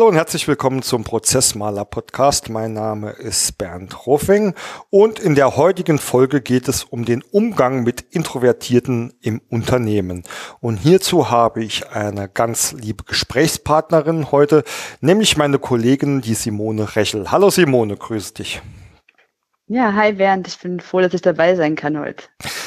Hallo und herzlich willkommen zum Prozessmaler Podcast. Mein Name ist Bernd Rofing und in der heutigen Folge geht es um den Umgang mit Introvertierten im Unternehmen. Und hierzu habe ich eine ganz liebe Gesprächspartnerin heute, nämlich meine Kollegin, die Simone Rechel. Hallo Simone, grüß dich. Ja, hi Bernd, ich bin froh, dass ich dabei sein kann heute.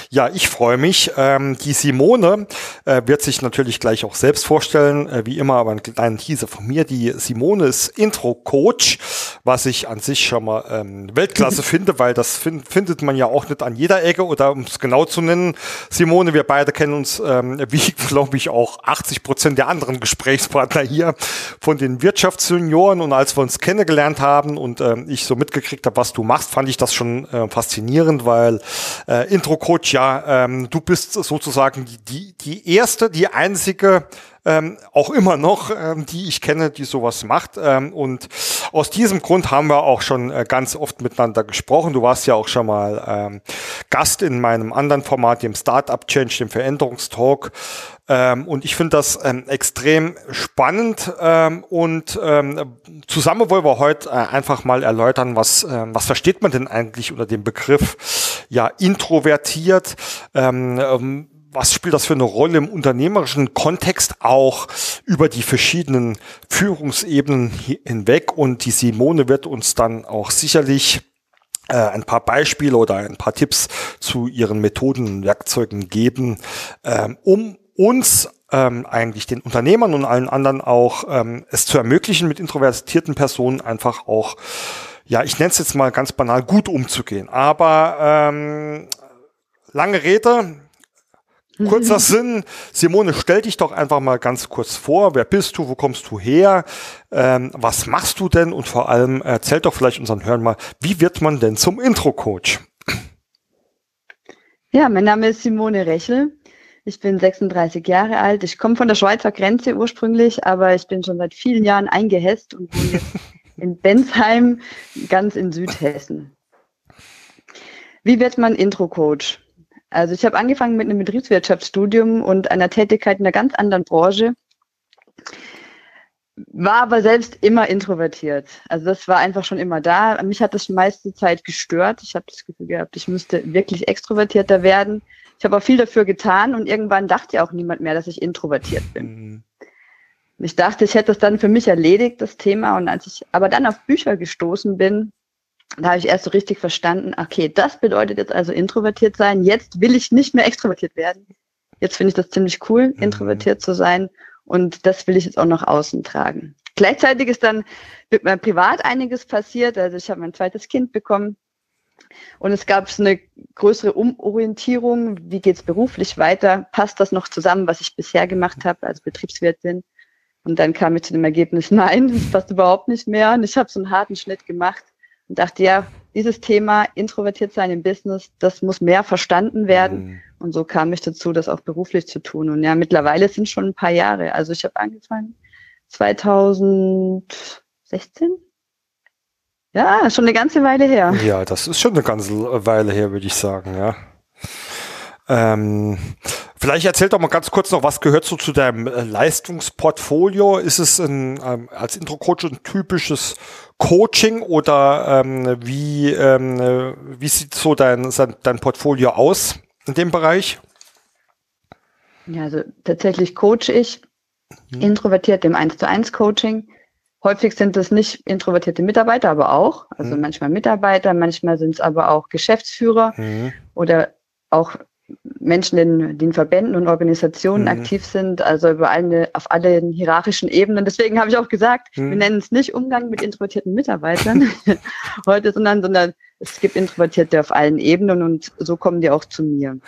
Ja, ich freue mich. Ähm, die Simone äh, wird sich natürlich gleich auch selbst vorstellen, äh, wie immer, aber einen kleinen Teaser von mir. Die Simone ist Intro-Coach, was ich an sich schon mal ähm, Weltklasse finde, weil das find, findet man ja auch nicht an jeder Ecke. Oder um es genau zu nennen, Simone, wir beide kennen uns, ähm, wie glaube ich auch 80 Prozent der anderen Gesprächspartner hier von den Wirtschaftsjunioren. Und als wir uns kennengelernt haben und ähm, ich so mitgekriegt habe, was du machst, fand ich das schon äh, faszinierend, weil äh, Intro-Coach ja ähm, du bist sozusagen die, die erste, die einzige, ähm, auch immer noch, ähm, die ich kenne, die sowas macht. Ähm, und aus diesem Grund haben wir auch schon äh, ganz oft miteinander gesprochen. Du warst ja auch schon mal ähm, Gast in meinem anderen Format, dem Startup Change, dem Veränderungstalk. Ähm, und ich finde das ähm, extrem spannend. Ähm, und ähm, zusammen wollen wir heute äh, einfach mal erläutern, was, äh, was versteht man denn eigentlich unter dem Begriff ja introvertiert. Was spielt das für eine Rolle im unternehmerischen Kontext auch über die verschiedenen Führungsebenen hinweg? Und die Simone wird uns dann auch sicherlich äh, ein paar Beispiele oder ein paar Tipps zu ihren Methoden und Werkzeugen geben, ähm, um uns ähm, eigentlich den Unternehmern und allen anderen auch ähm, es zu ermöglichen, mit introvertierten Personen einfach auch, ja, ich nenne es jetzt mal ganz banal, gut umzugehen. Aber ähm, lange Rede, kurzer Sinn. Simone, stell dich doch einfach mal ganz kurz vor. Wer bist du? Wo kommst du her? Ähm, was machst du denn? Und vor allem erzähl doch vielleicht unseren Hörern mal, wie wird man denn zum Intro-Coach? Ja, mein Name ist Simone Rechel. Ich bin 36 Jahre alt. Ich komme von der Schweizer Grenze ursprünglich, aber ich bin schon seit vielen Jahren eingehässt und wohne jetzt in Bensheim, ganz in Südhessen. Wie wird man Intro-Coach? Also ich habe angefangen mit einem Betriebswirtschaftsstudium und einer Tätigkeit in einer ganz anderen Branche, war aber selbst immer introvertiert. Also das war einfach schon immer da. Mich hat das meiste Zeit gestört. Ich habe das Gefühl gehabt, ich müsste wirklich extrovertierter werden. Ich habe auch viel dafür getan und irgendwann dachte ja auch niemand mehr, dass ich introvertiert bin. Mhm. Ich dachte, ich hätte das dann für mich erledigt, das Thema. Und als ich aber dann auf Bücher gestoßen bin, da habe ich erst so richtig verstanden, okay, das bedeutet jetzt also introvertiert sein. Jetzt will ich nicht mehr extrovertiert werden. Jetzt finde ich das ziemlich cool, mhm. introvertiert zu sein. Und das will ich jetzt auch nach außen tragen. Gleichzeitig ist dann mit mir privat einiges passiert. Also ich habe mein zweites Kind bekommen. Und es gab so eine größere Umorientierung. Wie geht es beruflich weiter? Passt das noch zusammen, was ich bisher gemacht habe als Betriebswirtin? Und dann kam ich zu dem Ergebnis, nein, das passt überhaupt nicht mehr. Und ich habe so einen harten Schnitt gemacht und dachte, ja, dieses Thema introvertiert sein im Business, das muss mehr verstanden werden. Mhm. Und so kam ich dazu, das auch beruflich zu tun. Und ja, mittlerweile sind schon ein paar Jahre. Also ich habe angefangen 2016, ja, schon eine ganze Weile her. Ja, das ist schon eine ganze Weile her, würde ich sagen, ja. Ähm, vielleicht erzähl doch mal ganz kurz noch, was gehört so zu deinem äh, Leistungsportfolio? Ist es ein, ähm, als Intro-Coach ein typisches Coaching oder ähm, wie, ähm, wie sieht so dein, dein Portfolio aus in dem Bereich? Ja, also tatsächlich coach ich mhm. introvertiert im 1 zu 1 Coaching Häufig sind es nicht introvertierte Mitarbeiter, aber auch. Also mhm. manchmal Mitarbeiter, manchmal sind es aber auch Geschäftsführer mhm. oder auch Menschen, die in, Verbänden und Organisationen mhm. aktiv sind, also über alle, auf allen hierarchischen Ebenen. Deswegen habe ich auch gesagt, wir mhm. nennen es nicht Umgang mit introvertierten Mitarbeitern heute, sondern, sondern es gibt Introvertierte auf allen Ebenen und so kommen die auch zu mir.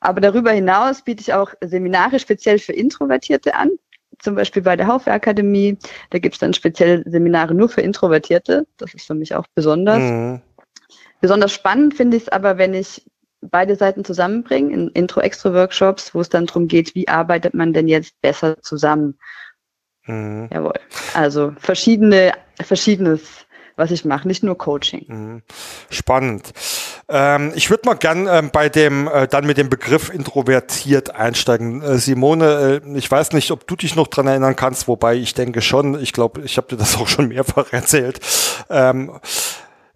Aber darüber hinaus biete ich auch Seminare speziell für Introvertierte an zum Beispiel bei der Haufe-Akademie. Da gibt es dann spezielle Seminare nur für Introvertierte. Das ist für mich auch besonders. Mhm. Besonders spannend finde ich es aber, wenn ich beide Seiten zusammenbringe in Intro-Extro-Workshops, wo es dann darum geht, wie arbeitet man denn jetzt besser zusammen. Mhm. Jawohl. Also verschiedene, verschiedenes was ich mache, nicht nur Coaching. Mhm. Spannend. Ähm, ich würde mal gern ähm, bei dem äh, dann mit dem Begriff introvertiert einsteigen. Äh, Simone, äh, ich weiß nicht, ob du dich noch dran erinnern kannst, wobei ich denke schon. Ich glaube, ich habe dir das auch schon mehrfach erzählt. Ähm,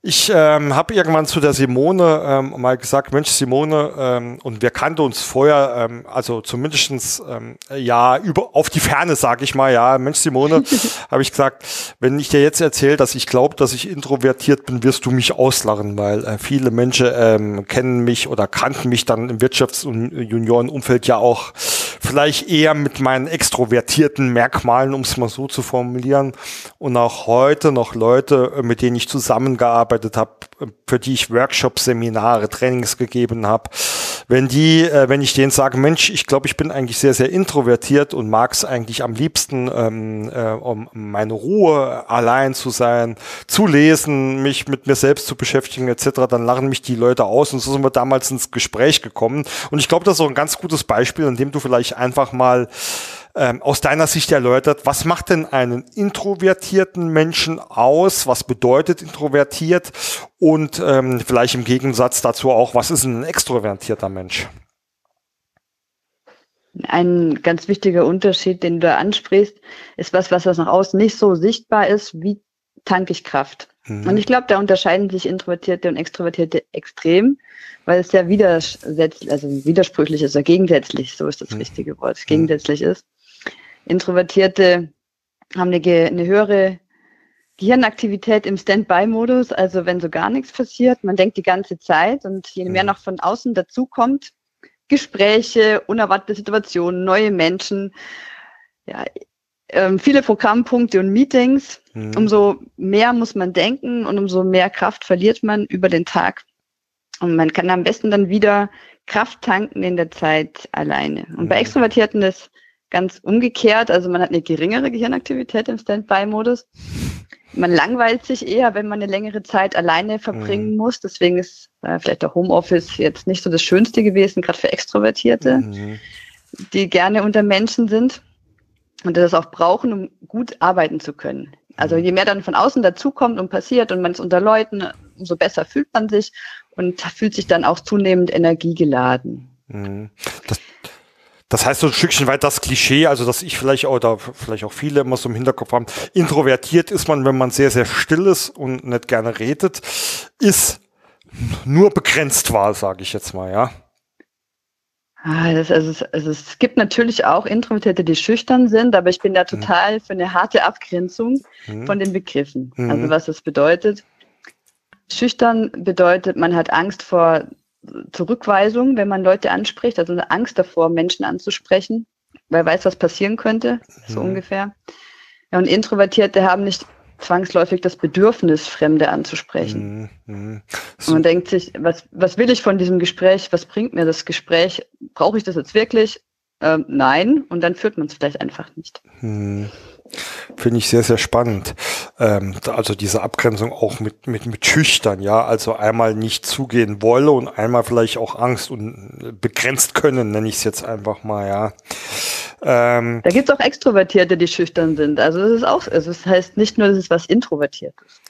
ich ähm, habe irgendwann zu der Simone ähm, mal gesagt, Mensch Simone, ähm, und wir kannten uns vorher, ähm, also zumindestens ähm, ja über auf die Ferne, sage ich mal, ja, Mensch Simone, habe ich gesagt, wenn ich dir jetzt erzähle, dass ich glaube, dass ich introvertiert bin, wirst du mich auslachen, weil äh, viele Menschen ähm, kennen mich oder kannten mich dann im Wirtschafts- und Juniorenumfeld ja auch vielleicht eher mit meinen extrovertierten Merkmalen, um es mal so zu formulieren. Und auch heute noch Leute, äh, mit denen ich zusammengearbeitet habe, äh, für die ich Workshops, Seminare, Trainings gegeben habe, wenn die, äh, wenn ich denen sage, Mensch, ich glaube, ich bin eigentlich sehr, sehr introvertiert und mag es eigentlich am liebsten, ähm, äh, um meine Ruhe allein zu sein, zu lesen, mich mit mir selbst zu beschäftigen etc., dann lachen mich die Leute aus und so sind wir damals ins Gespräch gekommen. Und ich glaube, das ist auch ein ganz gutes Beispiel, in dem du vielleicht einfach mal ähm, aus deiner Sicht erläutert, was macht denn einen introvertierten Menschen aus? Was bedeutet introvertiert? Und ähm, vielleicht im Gegensatz dazu auch, was ist ein extrovertierter Mensch? Ein ganz wichtiger Unterschied, den du da ansprichst, ist was, was nach außen nicht so sichtbar ist, wie tanke ich Kraft. Mhm. Und ich glaube, da unterscheiden sich Introvertierte und Extrovertierte extrem, weil es sehr widersetzt, also widersprüchlich ist oder gegensätzlich, so ist das mhm. richtige Wort, mhm. gegensätzlich ist. Introvertierte haben eine, eine höhere Gehirnaktivität im Standby-Modus, also wenn so gar nichts passiert, man denkt die ganze Zeit und je mehr mhm. noch von außen dazukommt, Gespräche, unerwartete Situationen, neue Menschen, ja, ähm, viele Programmpunkte und Meetings, mhm. umso mehr muss man denken und umso mehr Kraft verliert man über den Tag. Und man kann am besten dann wieder Kraft tanken in der Zeit alleine. Und mhm. bei Extrovertierten ist ganz umgekehrt. Also man hat eine geringere Gehirnaktivität im Standby-Modus. Man langweilt sich eher, wenn man eine längere Zeit alleine verbringen mhm. muss. Deswegen ist äh, vielleicht der Homeoffice jetzt nicht so das Schönste gewesen, gerade für Extrovertierte, mhm. die gerne unter Menschen sind und das auch brauchen, um gut arbeiten zu können. Also mhm. je mehr dann von außen dazukommt und passiert und man ist unter Leuten, umso besser fühlt man sich und fühlt sich dann auch zunehmend energiegeladen. Mhm. Das, das heißt so ein Stückchen weit das Klischee, also dass ich vielleicht auch, oder vielleicht auch viele immer so im Hinterkopf haben, introvertiert ist man, wenn man sehr, sehr still ist und nicht gerne redet, ist nur begrenzt wahr, sage ich jetzt mal, ja. Ah, das, also, es, also es gibt natürlich auch Introvertierte, die schüchtern sind, aber ich bin da mhm. total mhm. für eine harte Abgrenzung mhm. von den Begriffen. Mhm. Also was das bedeutet. Schüchtern bedeutet, man hat Angst vor Zurückweisung, wenn man Leute anspricht, also eine Angst davor, Menschen anzusprechen, weil weiß, was passieren könnte, so mhm. ungefähr. Ja, und Introvertierte haben nicht zwangsläufig das Bedürfnis, Fremde anzusprechen. Mhm. mhm. So. Und man denkt sich, was, was will ich von diesem Gespräch? Was bringt mir das Gespräch? Brauche ich das jetzt wirklich? Ähm, nein. Und dann führt man es vielleicht einfach nicht. Mhm. Finde ich sehr, sehr spannend. Ähm, also diese Abgrenzung auch mit, mit, mit Schüchtern, ja. Also einmal nicht zugehen wolle und einmal vielleicht auch Angst und begrenzt können, nenne ich es jetzt einfach mal, ja. Ähm, da gibt es auch Extrovertierte, die schüchtern sind. Also das ist auch, also das heißt nicht nur, dass es was Introvertiertes.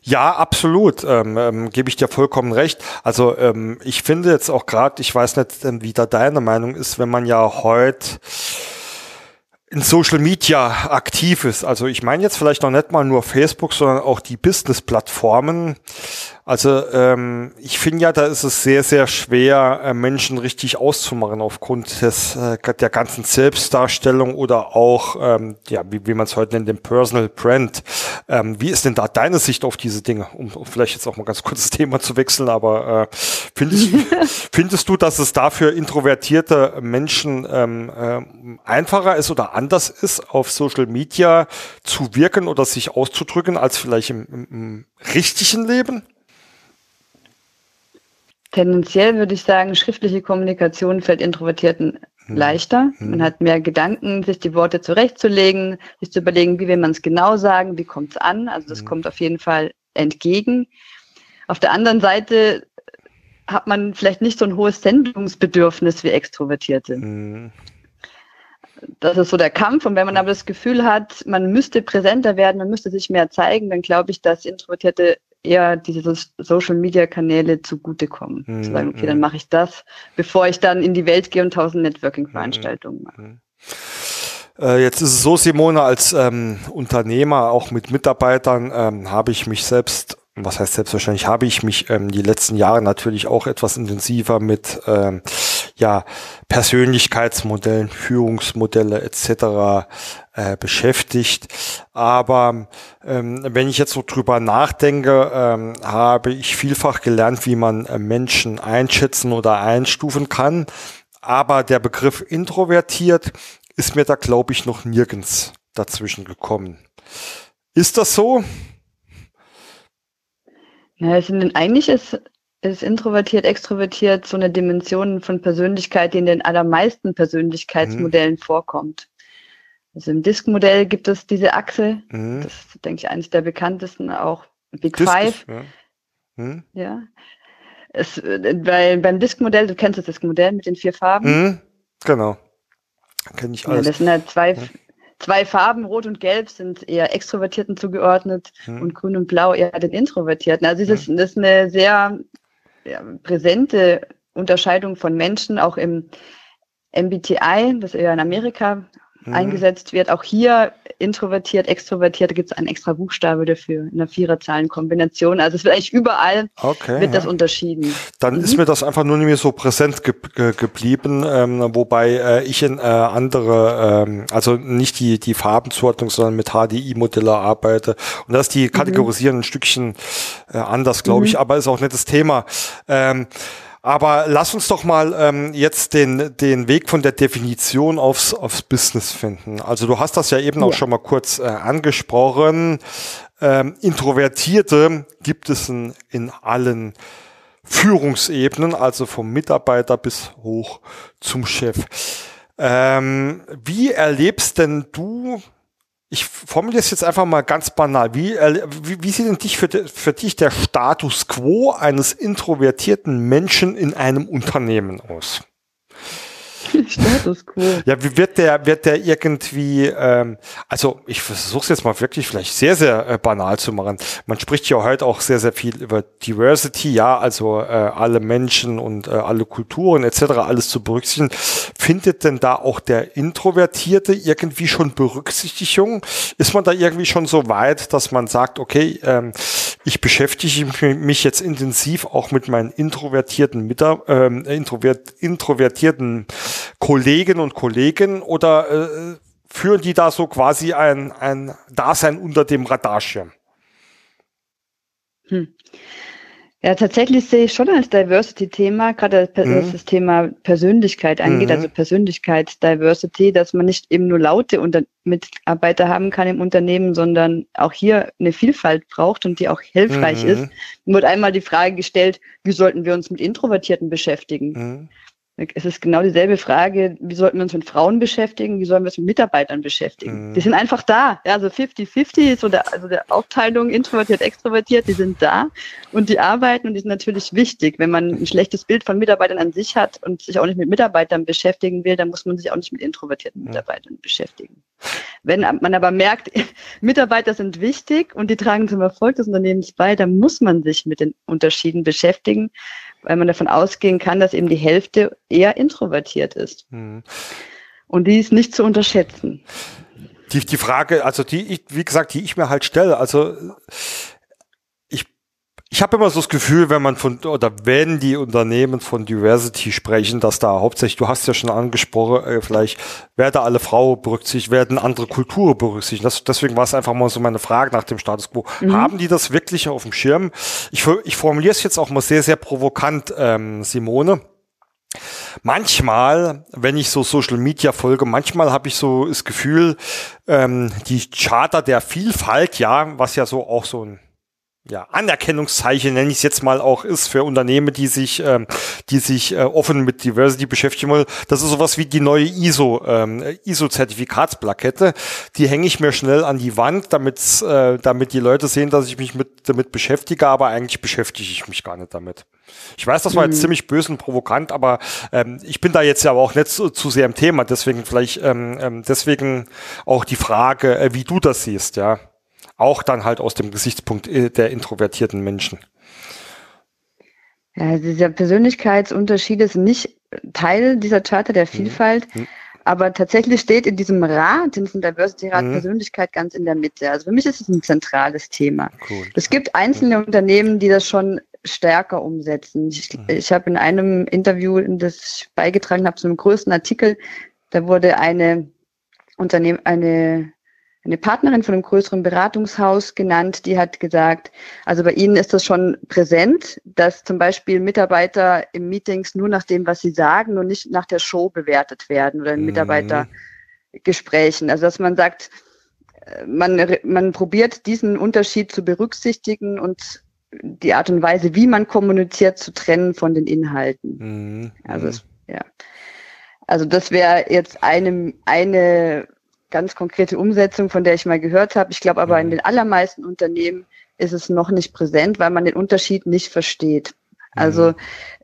Ja, absolut. Ähm, ähm, Gebe ich dir vollkommen recht. Also ähm, ich finde jetzt auch gerade, ich weiß nicht, ähm, wie da deine Meinung ist, wenn man ja heute in Social Media aktiv ist. Also ich meine jetzt vielleicht noch nicht mal nur Facebook, sondern auch die Business-Plattformen. Also ähm, ich finde ja, da ist es sehr, sehr schwer, äh, Menschen richtig auszumachen aufgrund des, äh, der ganzen Selbstdarstellung oder auch, ähm, ja, wie, wie man es heute nennt, dem Personal Brand. Ähm, wie ist denn da deine Sicht auf diese Dinge? Um, um vielleicht jetzt auch mal ganz kurz das Thema zu wechseln, aber äh, findest, findest du, dass es dafür introvertierte Menschen ähm, äh, einfacher ist oder anders ist, auf Social Media zu wirken oder sich auszudrücken, als vielleicht im, im, im richtigen Leben? Tendenziell würde ich sagen, schriftliche Kommunikation fällt Introvertierten hm. leichter. Hm. Man hat mehr Gedanken, sich die Worte zurechtzulegen, sich zu überlegen, wie will man es genau sagen, wie kommt es an. Also das hm. kommt auf jeden Fall entgegen. Auf der anderen Seite hat man vielleicht nicht so ein hohes Sendungsbedürfnis wie Extrovertierte. Hm. das ist so der Kampf. Und wenn man aber das Gefühl hat, man müsste präsenter werden, man müsste sich mehr zeigen, dann glaube ich, dass Introvertierte eher diese Social Media Kanäle zugutekommen. Mhm. Zu sagen, okay, dann mhm. mache ich das, bevor ich dann in die Welt gehe und tausend Networking-Veranstaltungen mache. Mhm. Äh, jetzt ist es so, Simone, als ähm, Unternehmer, auch mit Mitarbeitern, ähm, habe ich mich selbst was heißt selbstverständlich, habe ich mich ähm, die letzten Jahre natürlich auch etwas intensiver mit ähm, ja, Persönlichkeitsmodellen, Führungsmodelle etc. Äh, beschäftigt. Aber ähm, wenn ich jetzt so drüber nachdenke, ähm, habe ich vielfach gelernt, wie man äh, Menschen einschätzen oder einstufen kann. Aber der Begriff introvertiert ist mir da, glaube ich, noch nirgends dazwischen gekommen. Ist das so? Ja, es sind, eigentlich ist, ist introvertiert, extrovertiert so eine Dimension von Persönlichkeit, die in den allermeisten Persönlichkeitsmodellen mhm. vorkommt. Also im Disk-Modell gibt es diese Achse, mhm. das ist, denke ich, eines der bekanntesten, auch Big Disk Five. ja. Mhm. ja. Es, weil beim Disk-Modell, du kennst das Disk-Modell mit den vier Farben. Mhm. Genau. Kenne ich alles. Ja, das sind halt zwei, zwei Farben, Rot und Gelb, sind eher Extrovertierten zugeordnet hm. und Grün und Blau eher den Introvertierten. Also das, hm. das ist eine sehr ja, präsente Unterscheidung von Menschen, auch im MBTI, das eher in Amerika mhm. eingesetzt wird. Auch hier introvertiert, extrovertiert, da gibt es einen extra Buchstabe dafür in der Viererzahlenkombination. Also es wird eigentlich überall okay, wird ja. das unterschieden. Dann mhm. ist mir das einfach nur nicht mehr so präsent ge ge geblieben, ähm, wobei äh, ich in äh, andere, ähm, also nicht die, die Farbenzuordnung, sondern mit HDI-Modelle arbeite. Und das die mhm. kategorisieren mhm. ein Stückchen äh, anders, glaube ich, mhm. aber ist auch nicht das Thema. Ähm, aber lass uns doch mal ähm, jetzt den, den Weg von der Definition aufs, aufs Business finden. Also du hast das ja eben ja. auch schon mal kurz äh, angesprochen. Ähm, Introvertierte gibt es in, in allen Führungsebenen, also vom Mitarbeiter bis hoch zum Chef. Ähm, wie erlebst denn du ich formuliere es jetzt einfach mal ganz banal. Wie, wie, wie sieht denn dich für, für dich der Status quo eines introvertierten Menschen in einem Unternehmen aus? Status quo. Ja, wie wird der, wird der irgendwie, ähm, also ich versuche es jetzt mal wirklich vielleicht sehr, sehr äh, banal zu machen. Man spricht ja heute auch sehr, sehr viel über Diversity, ja, also äh, alle Menschen und äh, alle Kulturen etc., alles zu berücksichtigen. Findet denn da auch der Introvertierte irgendwie schon Berücksichtigung? Ist man da irgendwie schon so weit, dass man sagt, okay, ähm, ich beschäftige mich jetzt intensiv auch mit meinen introvertierten, Mitar ähm, introvert, introvertierten Kollegen und Kollegen oder äh, führen die da so quasi ein, ein Dasein unter dem Radarschirm? Hm. Ja, tatsächlich sehe ich schon als Diversity-Thema, gerade mhm. das Thema Persönlichkeit angeht, mhm. also Persönlichkeits-Diversity, dass man nicht eben nur laute Unter Mitarbeiter haben kann im Unternehmen, sondern auch hier eine Vielfalt braucht und die auch hilfreich mhm. ist. Mir wurde einmal die Frage gestellt, wie sollten wir uns mit Introvertierten beschäftigen? Mhm. Es ist genau dieselbe Frage, wie sollten wir uns mit Frauen beschäftigen, wie sollen wir uns mit Mitarbeitern beschäftigen? Mhm. Die sind einfach da. Ja, also 50-50 ist so der, also der Aufteilung introvertiert, extrovertiert, die sind da und die arbeiten und die sind natürlich wichtig. Wenn man ein schlechtes Bild von Mitarbeitern an sich hat und sich auch nicht mit Mitarbeitern beschäftigen will, dann muss man sich auch nicht mit introvertierten Mitarbeitern beschäftigen. Wenn man aber merkt, Mitarbeiter sind wichtig und die tragen zum Erfolg des Unternehmens bei, dann muss man sich mit den Unterschieden beschäftigen weil man davon ausgehen kann, dass eben die Hälfte eher introvertiert ist. Mhm. Und die ist nicht zu unterschätzen. Die, die Frage, also die, ich, wie gesagt, die ich mir halt stelle, also ich habe immer so das Gefühl, wenn man von oder wenn die Unternehmen von Diversity sprechen, dass da hauptsächlich, du hast ja schon angesprochen, äh, vielleicht werden alle Frauen berücksichtigt, werden andere Kulturen berücksichtigt. Das, deswegen war es einfach mal so meine Frage nach dem Status quo. Mhm. Haben die das wirklich auf dem Schirm? Ich, ich formuliere es jetzt auch mal sehr, sehr provokant, ähm, Simone. Manchmal, wenn ich so Social Media folge, manchmal habe ich so das Gefühl, ähm, die Charta der Vielfalt, ja, was ja so auch so ein ja, Anerkennungszeichen, nenne ich es jetzt mal auch, ist für Unternehmen, die sich, ähm, die sich äh, offen mit Diversity beschäftigen wollen. Das ist sowas wie die neue ISO, ähm, ISO-Zertifikatsplakette. Die hänge ich mir schnell an die Wand, damit, äh, damit die Leute sehen, dass ich mich mit, damit beschäftige, aber eigentlich beschäftige ich mich gar nicht damit. Ich weiß, das war jetzt mhm. ziemlich böse und provokant, aber ähm, ich bin da jetzt ja aber auch nicht zu, zu sehr im Thema, deswegen vielleicht, ähm, ähm, deswegen auch die Frage, äh, wie du das siehst, ja. Auch dann halt aus dem Gesichtspunkt äh, der introvertierten Menschen. Ja, dieser Persönlichkeitsunterschiede sind nicht Teil dieser Charta der mhm. Vielfalt. Mhm. Aber tatsächlich steht in diesem Rat, in diesem Diversity Rat, mhm. Persönlichkeit ganz in der Mitte. Also für mich ist es ein zentrales Thema. Cool. Es gibt einzelne mhm. Unternehmen, die das schon stärker umsetzen. Ich, mhm. ich habe in einem Interview, in das ich beigetragen habe, zu einem größten Artikel, da wurde eine Unternehmen, eine eine Partnerin von einem größeren Beratungshaus genannt, die hat gesagt, also bei ihnen ist das schon präsent, dass zum Beispiel Mitarbeiter im Meetings nur nach dem, was sie sagen und nicht nach der Show bewertet werden oder in mhm. Mitarbeitergesprächen. Also dass man sagt, äh, man, man probiert diesen Unterschied zu berücksichtigen und die Art und Weise, wie man kommuniziert, zu trennen von den Inhalten. Mhm. Also, es, ja. Also das wäre jetzt eine, eine ganz konkrete Umsetzung, von der ich mal gehört habe. Ich glaube aber in mhm. den allermeisten Unternehmen ist es noch nicht präsent, weil man den Unterschied nicht versteht. Also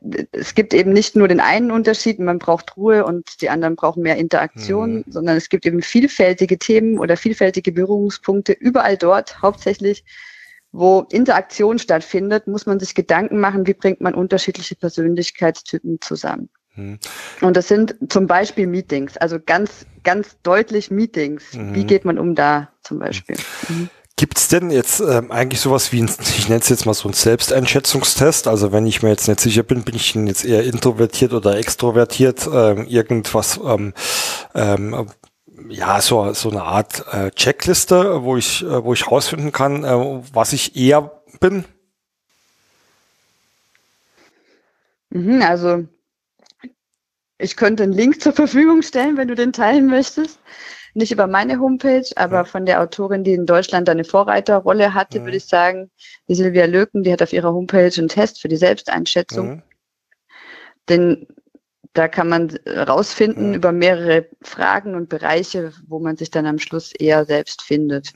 mhm. es gibt eben nicht nur den einen Unterschied, man braucht Ruhe und die anderen brauchen mehr Interaktion, mhm. sondern es gibt eben vielfältige Themen oder vielfältige Berührungspunkte überall dort, hauptsächlich wo Interaktion stattfindet, muss man sich Gedanken machen, wie bringt man unterschiedliche Persönlichkeitstypen zusammen. Mhm. Und das sind zum Beispiel Meetings, also ganz, ganz deutlich Meetings. Mhm. Wie geht man um da zum Beispiel? Mhm. Gibt es denn jetzt ähm, eigentlich sowas wie, ein, ich nenne es jetzt mal so ein Selbsteinschätzungstest? Also wenn ich mir jetzt nicht sicher bin, bin ich jetzt eher introvertiert oder extrovertiert, ähm, irgendwas, ähm, ähm, ja, so, so eine Art äh, Checkliste, wo ich, äh, wo ich rausfinden kann, äh, was ich eher bin? Mhm, also ich könnte einen Link zur Verfügung stellen, wenn du den teilen möchtest. Nicht über meine Homepage, aber ja. von der Autorin, die in Deutschland eine Vorreiterrolle hatte, ja. würde ich sagen, die Silvia Löken, die hat auf ihrer Homepage einen Test für die Selbsteinschätzung. Ja. Denn da kann man rausfinden über mehrere Fragen und Bereiche, wo man sich dann am Schluss eher selbst findet.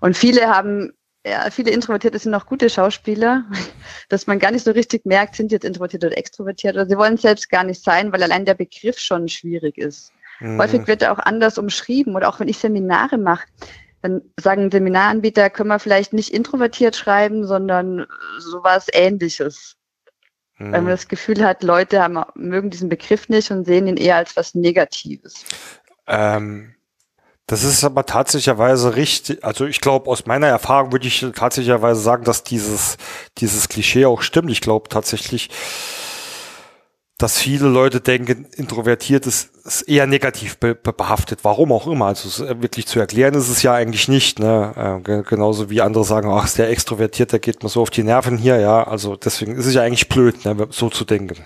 Und viele haben ja, viele Introvertierte sind auch gute Schauspieler, dass man gar nicht so richtig merkt, sind jetzt introvertiert oder extrovertiert oder sie wollen selbst gar nicht sein, weil allein der Begriff schon schwierig ist. Mhm. Häufig wird er auch anders umschrieben oder auch wenn ich Seminare mache, dann sagen Seminaranbieter, können wir vielleicht nicht introvertiert schreiben, sondern sowas ähnliches. Mhm. Weil man das Gefühl hat, Leute haben, mögen diesen Begriff nicht und sehen ihn eher als was Negatives. Ähm das ist aber tatsächlicherweise richtig, also ich glaube, aus meiner Erfahrung würde ich tatsächlicherweise sagen, dass dieses, dieses Klischee auch stimmt. Ich glaube tatsächlich, dass viele Leute denken, introvertiert ist, ist eher negativ be behaftet. Warum auch immer. Also wirklich zu erklären ist es ja eigentlich nicht. Ne? Äh, genauso wie andere sagen, ach, ist der extrovertiert, der geht mir so auf die Nerven hier. Ja, also deswegen ist es ja eigentlich blöd, ne, so zu denken.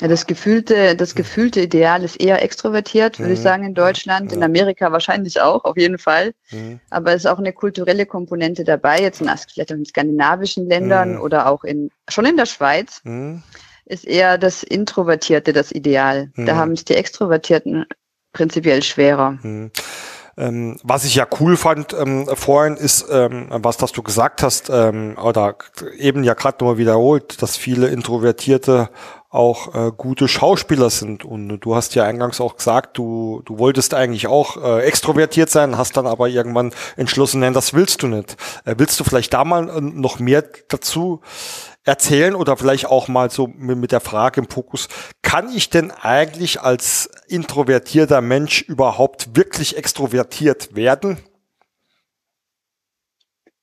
Ja, das gefühlte, das gefühlte Ideal ist eher extrovertiert, würde mhm. ich sagen, in Deutschland, ja. in Amerika wahrscheinlich auch, auf jeden Fall. Mhm. Aber es ist auch eine kulturelle Komponente dabei, jetzt in, vielleicht in skandinavischen Ländern mhm. oder auch in, schon in der Schweiz, mhm. ist eher das Introvertierte das Ideal. Da mhm. haben es die Extrovertierten prinzipiell schwerer. Mhm. Ähm, was ich ja cool fand ähm, vorhin ist, ähm, was das du gesagt hast, ähm, oder eben ja gerade nochmal wiederholt, dass viele Introvertierte auch äh, gute Schauspieler sind. Und du hast ja eingangs auch gesagt, du, du wolltest eigentlich auch äh, extrovertiert sein, hast dann aber irgendwann entschlossen, nein, das willst du nicht. Äh, willst du vielleicht da mal äh, noch mehr dazu erzählen oder vielleicht auch mal so mit, mit der Frage im Fokus, kann ich denn eigentlich als introvertierter Mensch überhaupt wirklich extrovertiert werden?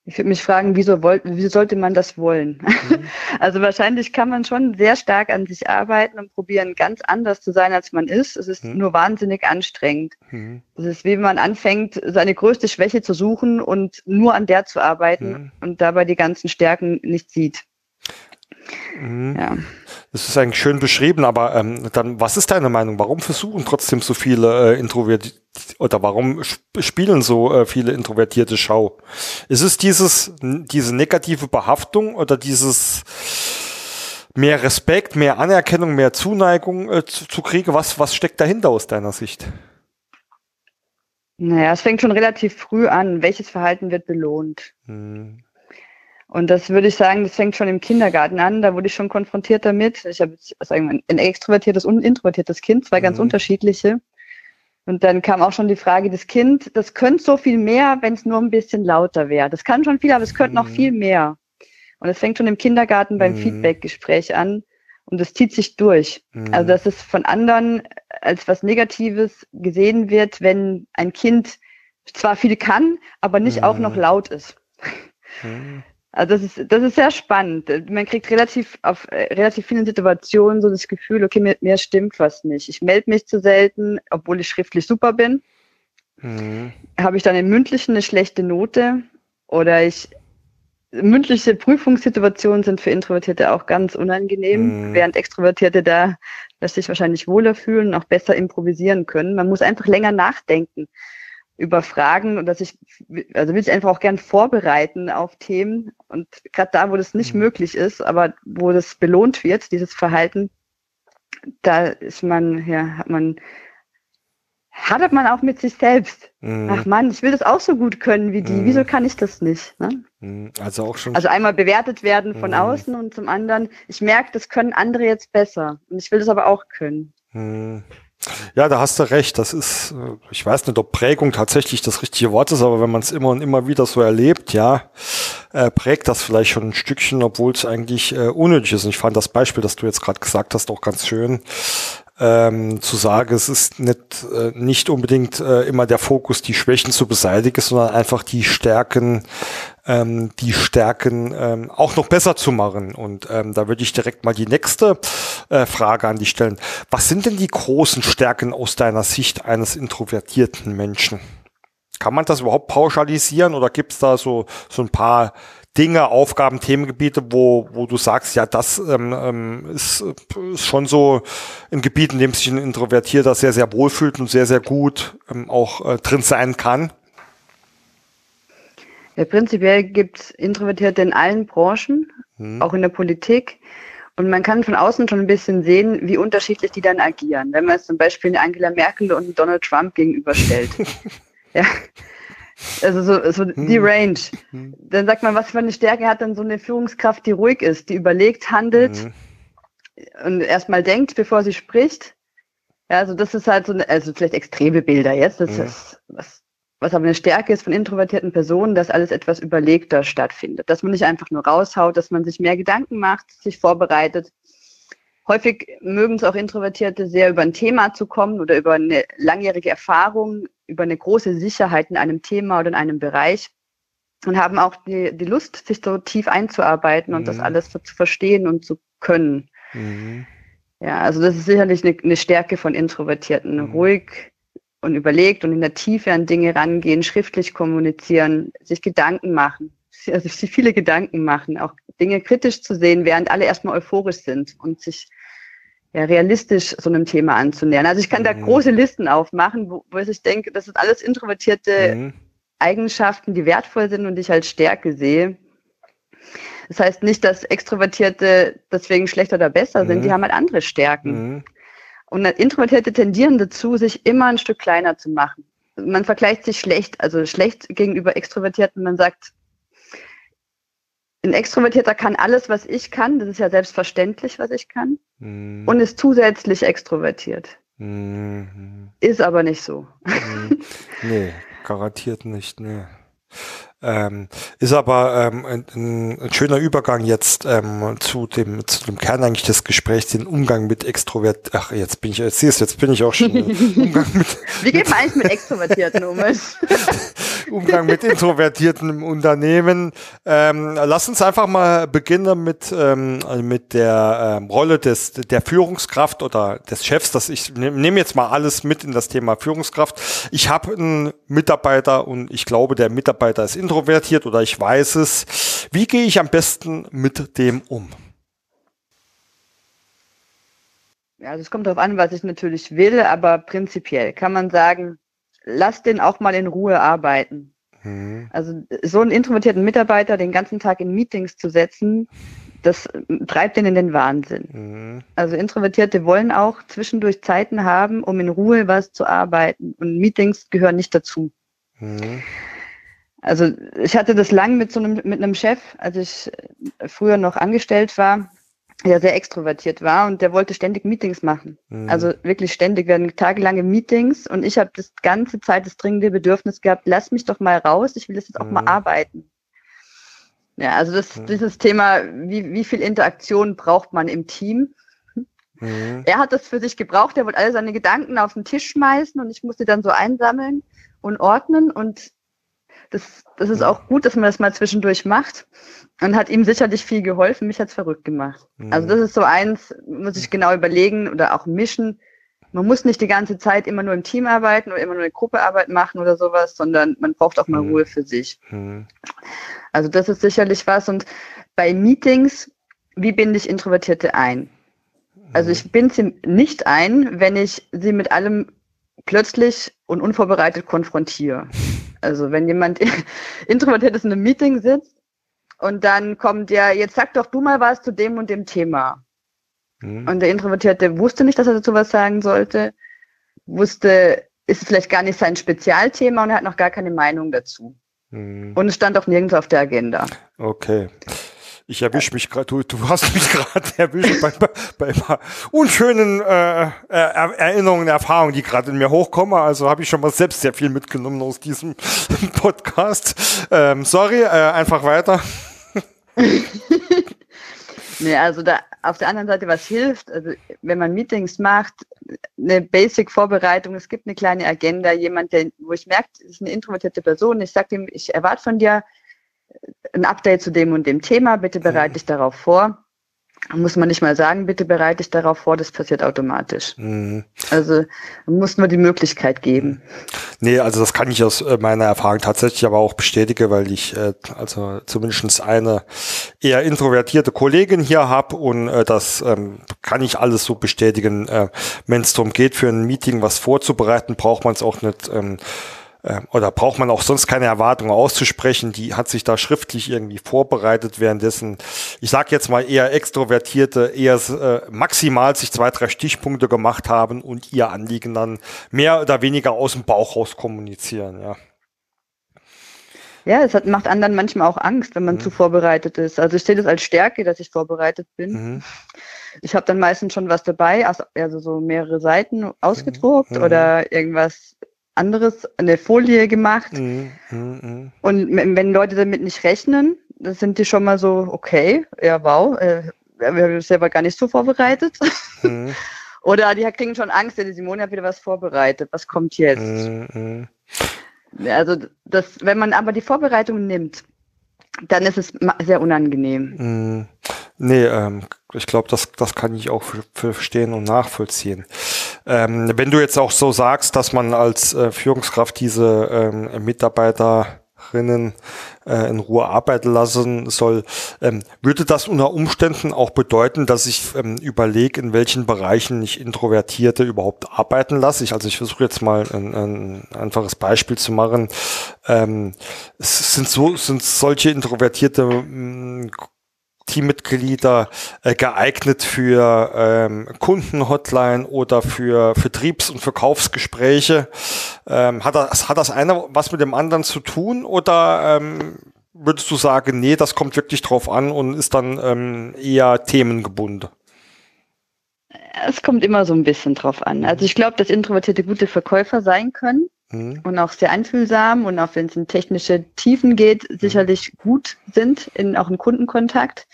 Ich würde mich fragen, wieso, wollt, wieso sollte man das wollen? Mhm. Also wahrscheinlich kann man schon sehr stark an sich arbeiten und probieren, ganz anders zu sein, als man ist. Es ist mhm. nur wahnsinnig anstrengend. Mhm. Es ist, wie wenn man anfängt, seine größte Schwäche zu suchen und nur an der zu arbeiten mhm. und dabei die ganzen Stärken nicht sieht. Mhm. Ja. Das ist eigentlich schön beschrieben, aber ähm, dann, was ist deine Meinung? Warum versuchen trotzdem so viele äh, Introvertierte oder warum sp spielen so äh, viele Introvertierte Schau? Ist es dieses, diese negative Behaftung oder dieses mehr Respekt, mehr Anerkennung, mehr Zuneigung äh, zu, zu kriegen? Was, was steckt dahinter aus deiner Sicht? Naja, es fängt schon relativ früh an. Welches Verhalten wird belohnt? Hm. Und das würde ich sagen, das fängt schon im Kindergarten an. Da wurde ich schon konfrontiert damit. Ich habe sagen, ein extrovertiertes und ein introvertiertes Kind, zwei ganz mhm. unterschiedliche. Und dann kam auch schon die Frage, das Kind, das könnte so viel mehr, wenn es nur ein bisschen lauter wäre. Das kann schon viel, aber es könnte mhm. noch viel mehr. Und es fängt schon im Kindergarten beim mhm. Feedback-Gespräch an. Und das zieht sich durch. Mhm. Also, dass es von anderen als was Negatives gesehen wird, wenn ein Kind zwar viel kann, aber nicht auch noch mhm. laut ist. Also das ist, das ist sehr spannend. Man kriegt relativ auf äh, relativ vielen Situationen so das Gefühl, okay, mit mir stimmt was nicht. Ich melde mich zu selten, obwohl ich schriftlich super bin. Mhm. Habe ich dann im mündlichen eine schlechte Note oder ich mündliche Prüfungssituationen sind für Introvertierte auch ganz unangenehm, mhm. während Extrovertierte da, dass sich wahrscheinlich wohler fühlen und auch besser improvisieren können. Man muss einfach länger nachdenken über Fragen und dass ich, also will ich einfach auch gern vorbereiten auf Themen und gerade da, wo das nicht mhm. möglich ist, aber wo das belohnt wird, dieses Verhalten, da ist man, ja, hat man, hadert man auch mit sich selbst. Mhm. Ach man, ich will das auch so gut können wie die, mhm. wieso kann ich das nicht? Ne? Mhm. Also auch schon. Also einmal bewertet werden von mhm. außen und zum anderen, ich merke, das können andere jetzt besser und ich will das aber auch können. Ja, da hast du recht. Das ist, äh, ich weiß nicht, ob Prägung tatsächlich das richtige Wort ist, aber wenn man es immer und immer wieder so erlebt, ja, äh, prägt das vielleicht schon ein Stückchen, obwohl es eigentlich äh, unnötig ist. Und ich fand das Beispiel, das du jetzt gerade gesagt hast, auch ganz schön ähm, zu sagen, es ist nicht, äh, nicht unbedingt äh, immer der Fokus, die Schwächen zu beseitigen, sondern einfach die Stärken, ähm, die Stärken ähm, auch noch besser zu machen. Und ähm, da würde ich direkt mal die nächste äh, Frage an dich stellen. Was sind denn die großen Stärken aus deiner Sicht eines introvertierten Menschen? Kann man das überhaupt pauschalisieren oder gibt es da so, so ein paar Dinge, Aufgaben, Themengebiete, wo, wo du sagst, ja, das ähm, ähm, ist, ist schon so ein Gebiet, in dem sich ein Introvertierter sehr, sehr wohlfühlt und sehr, sehr gut ähm, auch äh, drin sein kann? Ja, prinzipiell gibt es Introvertierte in allen Branchen, hm. auch in der Politik. Und man kann von außen schon ein bisschen sehen, wie unterschiedlich die dann agieren. Wenn man es zum Beispiel Angela Merkel und Donald Trump gegenüberstellt. ja, also so, so hm. die Range. Hm. Dann sagt man, was für eine Stärke hat dann so eine Führungskraft, die ruhig ist, die überlegt, handelt hm. und erstmal denkt, bevor sie spricht. Ja, also das ist halt so eine, also vielleicht extreme Bilder jetzt, das hm. ist was, was aber eine Stärke ist von introvertierten Personen, dass alles etwas überlegter stattfindet. Dass man nicht einfach nur raushaut, dass man sich mehr Gedanken macht, sich vorbereitet. Häufig mögen es auch Introvertierte sehr über ein Thema zu kommen oder über eine langjährige Erfahrung über eine große Sicherheit in einem Thema oder in einem Bereich und haben auch die, die Lust, sich so tief einzuarbeiten mhm. und das mhm. alles so zu verstehen und zu können. Mhm. Ja, also das ist sicherlich eine, eine Stärke von Introvertierten. Mhm. Ruhig und überlegt und in der Tiefe an Dinge rangehen, schriftlich kommunizieren, sich Gedanken machen, also sich viele Gedanken machen, auch Dinge kritisch zu sehen, während alle erstmal euphorisch sind und sich ja, realistisch so einem Thema anzunähern. Also ich kann da mhm. große Listen aufmachen, wo, wo ich denke, das sind alles introvertierte mhm. Eigenschaften, die wertvoll sind und die ich als Stärke sehe. Das heißt nicht, dass Extrovertierte deswegen schlechter oder besser mhm. sind, die mhm. haben halt andere Stärken. Mhm. Und Introvertierte tendieren dazu, sich immer ein Stück kleiner zu machen. Man vergleicht sich schlecht, also schlecht gegenüber Extrovertierten. Man sagt, ein Extrovertierter kann alles, was ich kann. Das ist ja selbstverständlich, was ich kann. Mhm. Und ist zusätzlich extrovertiert. Mhm. Ist aber nicht so. Mhm. Nee, garantiert nicht. Nee. Ähm, ist aber ähm, ein, ein, schöner Übergang jetzt ähm, zu dem zu dem Kern eigentlich des Gesprächs, den Umgang mit Extrovert. Ach, jetzt bin ich, jetzt siehst jetzt bin ich auch schon. Umgang mit, Wie geht man eigentlich mit Extrovertierten um? Umgang mit Introvertierten im Unternehmen. Ähm, lass uns einfach mal beginnen mit ähm, mit der ähm, Rolle des der Führungskraft oder des Chefs. Dass ich nehme nehm jetzt mal alles mit in das Thema Führungskraft. Ich habe einen Mitarbeiter und ich glaube, der Mitarbeiter ist introvertiert oder ich weiß es. Wie gehe ich am besten mit dem um? Ja, also es kommt darauf an, was ich natürlich will, aber prinzipiell kann man sagen, lass den auch mal in Ruhe arbeiten. Mhm. Also so einen introvertierten Mitarbeiter den ganzen Tag in Meetings zu setzen, das treibt den in den Wahnsinn. Mhm. Also Introvertierte wollen auch zwischendurch Zeiten haben, um in Ruhe was zu arbeiten. Und Meetings gehören nicht dazu. Mhm. Also ich hatte das lang mit so einem, mit einem Chef, als ich früher noch angestellt war, der sehr extrovertiert war und der wollte ständig Meetings machen. Mhm. Also wirklich ständig, werden tagelange Meetings und ich habe das ganze Zeit das dringende Bedürfnis gehabt, lass mich doch mal raus, ich will das jetzt auch mhm. mal arbeiten. Ja, also das, mhm. dieses Thema, wie, wie viel Interaktion braucht man im Team? Mhm. Er hat das für sich gebraucht, er wollte alle seine Gedanken auf den Tisch schmeißen und ich musste dann so einsammeln und ordnen und das, das ist auch gut, dass man das mal zwischendurch macht und hat ihm sicherlich viel geholfen. Mich hat's verrückt gemacht. Mhm. Also das ist so eins, muss ich genau überlegen oder auch mischen. Man muss nicht die ganze Zeit immer nur im Team arbeiten oder immer nur eine Gruppearbeit machen oder sowas, sondern man braucht auch mal mhm. Ruhe für sich. Mhm. Also das ist sicherlich was. Und bei Meetings, wie binde ich Introvertierte ein? Also ich binde sie nicht ein, wenn ich sie mit allem plötzlich und unvorbereitet konfrontiere. Also wenn jemand introvertiert ist in einem Meeting sitzt und dann kommt ja, jetzt sag doch du mal was zu dem und dem Thema. Mhm. Und der Introvertierte wusste nicht, dass er dazu was sagen sollte, wusste, ist es vielleicht gar nicht sein Spezialthema und er hat noch gar keine Meinung dazu. Mhm. Und es stand auch nirgends auf der Agenda. Okay. Ich erwische mich gerade, du, du hast mich gerade erwischt bei, bei, bei unschönen äh, Erinnerungen, Erfahrungen, die gerade in mir hochkommen. Also habe ich schon mal selbst sehr viel mitgenommen aus diesem Podcast. Ähm, sorry, äh, einfach weiter. nee, also da auf der anderen Seite, was hilft, also wenn man Meetings macht, eine Basic-Vorbereitung, es gibt eine kleine Agenda, jemand, der, wo ich merke, ist eine introvertierte Person, ich sage ihm, ich erwarte von dir ein Update zu dem und dem Thema, bitte bereite dich darauf vor. Muss man nicht mal sagen, bitte bereite dich darauf vor, das passiert automatisch. Mhm. Also muss nur die Möglichkeit geben. Nee, also das kann ich aus äh, meiner Erfahrung tatsächlich aber auch bestätigen, weil ich äh, also zumindest eine eher introvertierte Kollegin hier habe und äh, das ähm, kann ich alles so bestätigen. Äh, Wenn es darum geht, für ein Meeting was vorzubereiten, braucht man es auch nicht ähm, äh, oder braucht man auch sonst keine Erwartungen auszusprechen, die hat sich da schriftlich irgendwie vorbereitet, währenddessen, ich sage jetzt mal eher Extrovertierte, eher äh, maximal sich zwei, drei Stichpunkte gemacht haben und ihr Anliegen dann mehr oder weniger aus dem Bauch raus kommunizieren, ja. Ja, es hat, macht anderen manchmal auch Angst, wenn man mhm. zu vorbereitet ist. Also ich sehe das als Stärke, dass ich vorbereitet bin. Mhm. Ich habe dann meistens schon was dabei, also, also so mehrere Seiten ausgedruckt mhm. oder irgendwas anderes, eine Folie gemacht. Mhm, mh, mh. Und wenn Leute damit nicht rechnen, dann sind die schon mal so, okay, ja, wow, äh, wir haben selber gar nicht so vorbereitet. Mhm. Oder die kriegen schon Angst, die Simone hat wieder was vorbereitet. Was kommt jetzt? Mhm, mhm. Also, das, wenn man aber die Vorbereitung nimmt, dann ist es sehr unangenehm. Mhm. Nee, ähm, ich glaube, das, das kann ich auch verstehen und nachvollziehen. Ähm, wenn du jetzt auch so sagst, dass man als äh, Führungskraft diese ähm, Mitarbeiterinnen äh, in Ruhe arbeiten lassen soll, ähm, würde das unter Umständen auch bedeuten, dass ich ähm, überlege, in welchen Bereichen ich Introvertierte überhaupt arbeiten lasse? Ich, also ich versuche jetzt mal ein, ein einfaches Beispiel zu machen. Ähm, es sind so sind solche Introvertierte mh, Teammitglieder äh, geeignet für ähm, Kundenhotline oder für Vertriebs- und Verkaufsgespräche. Ähm, hat, das, hat das eine was mit dem anderen zu tun oder ähm, würdest du sagen, nee, das kommt wirklich drauf an und ist dann ähm, eher themengebunden? Es kommt immer so ein bisschen drauf an. Also ich glaube, dass Introvertierte gute Verkäufer sein können mhm. und auch sehr einfühlsam und auch wenn es in technische Tiefen geht, mhm. sicherlich gut sind, in, auch im Kundenkontakt.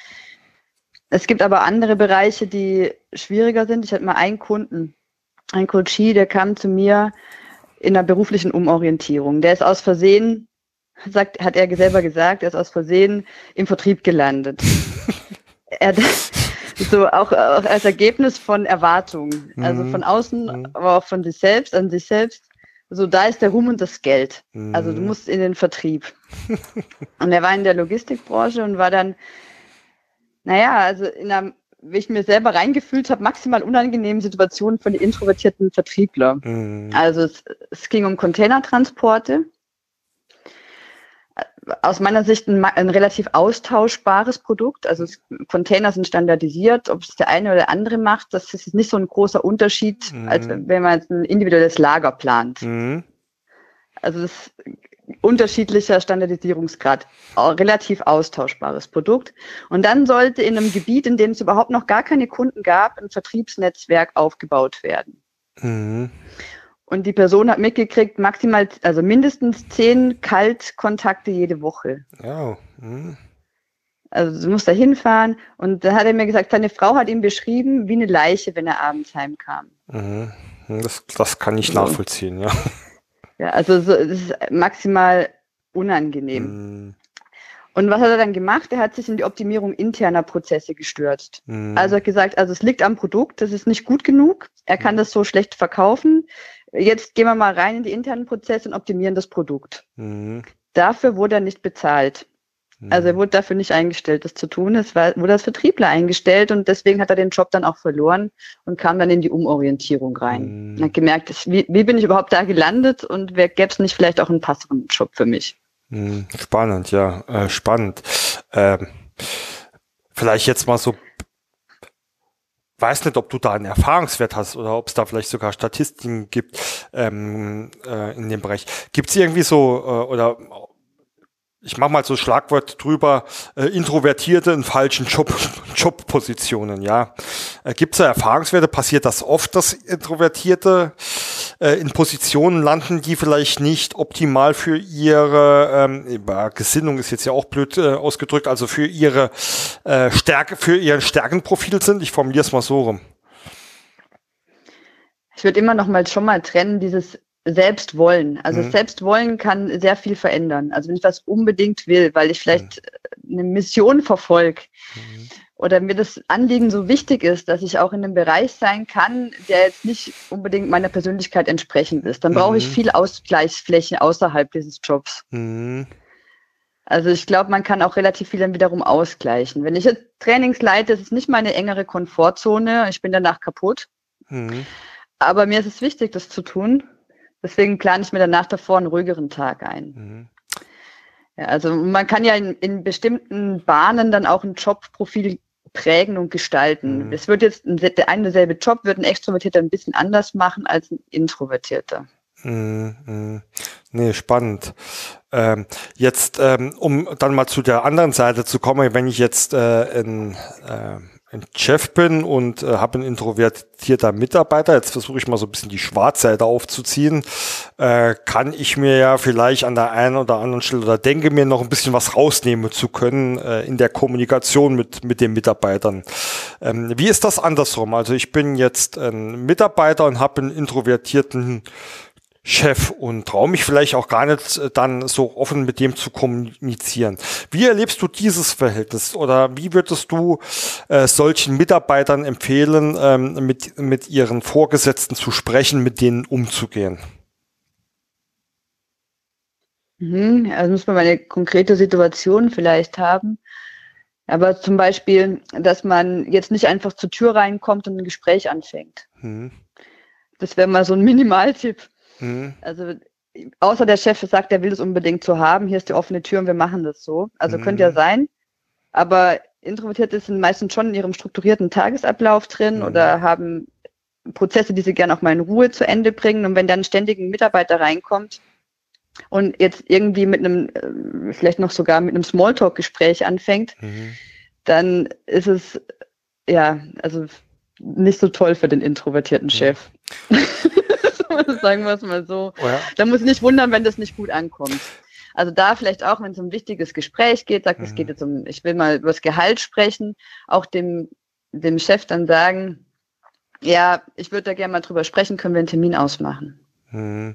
Es gibt aber andere Bereiche, die schwieriger sind. Ich hatte mal einen Kunden, ein Coachie, der kam zu mir in einer beruflichen Umorientierung. Der ist aus Versehen, sagt, hat er selber gesagt, er ist aus Versehen im Vertrieb gelandet. er, so auch, auch, als Ergebnis von Erwartungen, also mhm. von außen, aber auch von sich selbst, an sich selbst so da ist der Ruhm und das Geld. Mhm. Also du mhm. musst in den Vertrieb. und er war in der Logistikbranche und war dann, naja, also in einer wie ich mir selber reingefühlt habe, maximal unangenehmen Situationen von den introvertierten Vertriebler. Mhm. Also es, es, ging um Containertransporte. Aus meiner Sicht ein, ein relativ austauschbares Produkt. Also Container sind standardisiert. Ob es der eine oder der andere macht, das ist nicht so ein großer Unterschied, mhm. als wenn man jetzt ein individuelles Lager plant. Mhm. Also es unterschiedlicher Standardisierungsgrad, relativ austauschbares Produkt. Und dann sollte in einem Gebiet, in dem es überhaupt noch gar keine Kunden gab, ein Vertriebsnetzwerk aufgebaut werden. Mhm. Und die Person hat mitgekriegt, maximal, also mindestens zehn Kaltkontakte jede Woche. Oh. Mhm. Also du musst da hinfahren. Und dann hat er mir gesagt, seine Frau hat ihm beschrieben, wie eine Leiche, wenn er abends heimkam. Mhm. Das, das kann ich nachvollziehen, ja. Ja, also so, es ist maximal unangenehm. Mm. Und was hat er dann gemacht? Er hat sich in die Optimierung interner Prozesse gestürzt. Mm. Also hat gesagt, also es liegt am Produkt, das ist nicht gut genug. Er kann mm. das so schlecht verkaufen. Jetzt gehen wir mal rein in die internen Prozesse und optimieren das Produkt. Mm. Dafür wurde er nicht bezahlt. Also er mhm. wurde dafür nicht eingestellt, das zu tun. Es war, wurde als Vertriebler eingestellt und deswegen hat er den Job dann auch verloren und kam dann in die Umorientierung rein. Mhm. Er hat gemerkt, wie, wie bin ich überhaupt da gelandet und wer gäbe es nicht vielleicht auch einen passenden Job für mich? Mhm. Spannend, ja, äh, spannend. Ähm, vielleicht jetzt mal so weiß nicht, ob du da einen Erfahrungswert hast oder ob es da vielleicht sogar Statistiken gibt ähm, äh, in dem Bereich. Gibt es irgendwie so äh, oder ich mache mal so Schlagwort drüber, äh, Introvertierte in falschen Job, Jobpositionen, ja. Äh, Gibt es da Erfahrungswerte? Passiert das oft, dass Introvertierte äh, in Positionen landen, die vielleicht nicht optimal für ihre ähm, Gesinnung ist jetzt ja auch blöd äh, ausgedrückt, also für ihre äh, Stärke, für ihren Stärkenprofil sind? Ich formuliere es mal so rum. Ich würde immer noch mal schon mal trennen, dieses selbst wollen. Also mhm. selbst wollen kann sehr viel verändern. Also wenn ich was unbedingt will, weil ich vielleicht mhm. eine Mission verfolge mhm. Oder mir das Anliegen so wichtig ist, dass ich auch in einem Bereich sein kann, der jetzt nicht unbedingt meiner Persönlichkeit entsprechend ist, dann brauche ich mhm. viel Ausgleichsflächen außerhalb dieses Jobs. Mhm. Also ich glaube, man kann auch relativ viel dann wiederum ausgleichen. Wenn ich jetzt Trainings leite, ist es nicht meine engere Komfortzone. Ich bin danach kaputt. Mhm. Aber mir ist es wichtig, das zu tun. Deswegen plane ich mir danach davor einen ruhigeren Tag ein. Mhm. Ja, also man kann ja in, in, bestimmten Bahnen dann auch ein Jobprofil prägen und gestalten. Mhm. Es wird jetzt ein, der eine derselbe Job wird ein Extrovertierter ein bisschen anders machen als ein Introvertierter. Mhm. mhm. Nee, spannend. Ähm, jetzt, ähm, um dann mal zu der anderen Seite zu kommen, wenn ich jetzt äh, in äh, ein Chef bin und äh, habe einen introvertierter Mitarbeiter, jetzt versuche ich mal so ein bisschen die Schwarzseite aufzuziehen, äh, kann ich mir ja vielleicht an der einen oder anderen Stelle oder denke mir noch ein bisschen was rausnehmen zu können äh, in der Kommunikation mit, mit den Mitarbeitern. Ähm, wie ist das andersrum? Also ich bin jetzt ein Mitarbeiter und habe einen introvertierten Chef und traue mich vielleicht auch gar nicht äh, dann so offen mit dem zu kommunizieren. Wie erlebst du dieses Verhältnis oder wie würdest du äh, solchen Mitarbeitern empfehlen, ähm, mit, mit ihren Vorgesetzten zu sprechen, mit denen umzugehen? Mhm, also muss man mal eine konkrete Situation vielleicht haben. Aber zum Beispiel, dass man jetzt nicht einfach zur Tür reinkommt und ein Gespräch anfängt. Mhm. Das wäre mal so ein Minimaltipp. Mhm. Also außer der Chef sagt, er will es unbedingt so haben, hier ist die offene Tür und wir machen das so. Also mhm. könnte ja sein. Aber Introvertierte sind meistens schon in ihrem strukturierten Tagesablauf drin mhm. oder haben Prozesse, die sie gerne auch mal in Ruhe zu Ende bringen. Und wenn dann ständig ein Mitarbeiter reinkommt und jetzt irgendwie mit einem, äh, vielleicht noch sogar mit einem Smalltalk-Gespräch anfängt, mhm. dann ist es ja, also nicht so toll für den introvertierten Chef. Sagen wir es mal so. Oh ja. Da muss ich nicht wundern, wenn das nicht gut ankommt. Also da vielleicht auch, wenn es um ein wichtiges Gespräch geht, sagt, mhm. es geht jetzt um, ich will mal über das Gehalt sprechen, auch dem, dem Chef dann sagen, ja, ich würde da gerne mal drüber sprechen, können wir einen Termin ausmachen. Hm.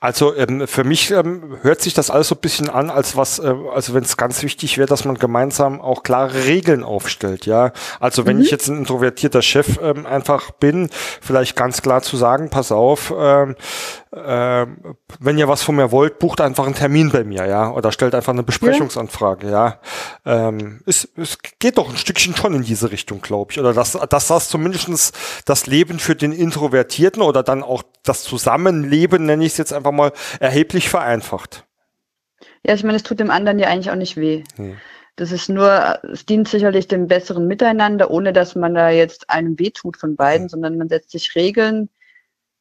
Also ähm, für mich ähm, hört sich das alles so ein bisschen an, als was, äh, also wenn es ganz wichtig wäre, dass man gemeinsam auch klare Regeln aufstellt, ja. Also wenn mhm. ich jetzt ein introvertierter Chef ähm, einfach bin, vielleicht ganz klar zu sagen, pass auf, ähm, äh, wenn ihr was von mir wollt, bucht einfach einen Termin bei mir, ja, oder stellt einfach eine Besprechungsanfrage, ja. ja. Ähm, es, es geht doch ein Stückchen schon in diese Richtung, glaube ich. Oder dass, dass das zumindestens das Leben für den Introvertierten oder dann auch das Zusammenleben, nenne ich es jetzt einfach mal, erheblich vereinfacht. Ja, ich meine, es tut dem anderen ja eigentlich auch nicht weh. Hm. Das ist nur, es dient sicherlich dem besseren Miteinander, ohne dass man da jetzt einem wehtut von beiden, hm. sondern man setzt sich Regeln,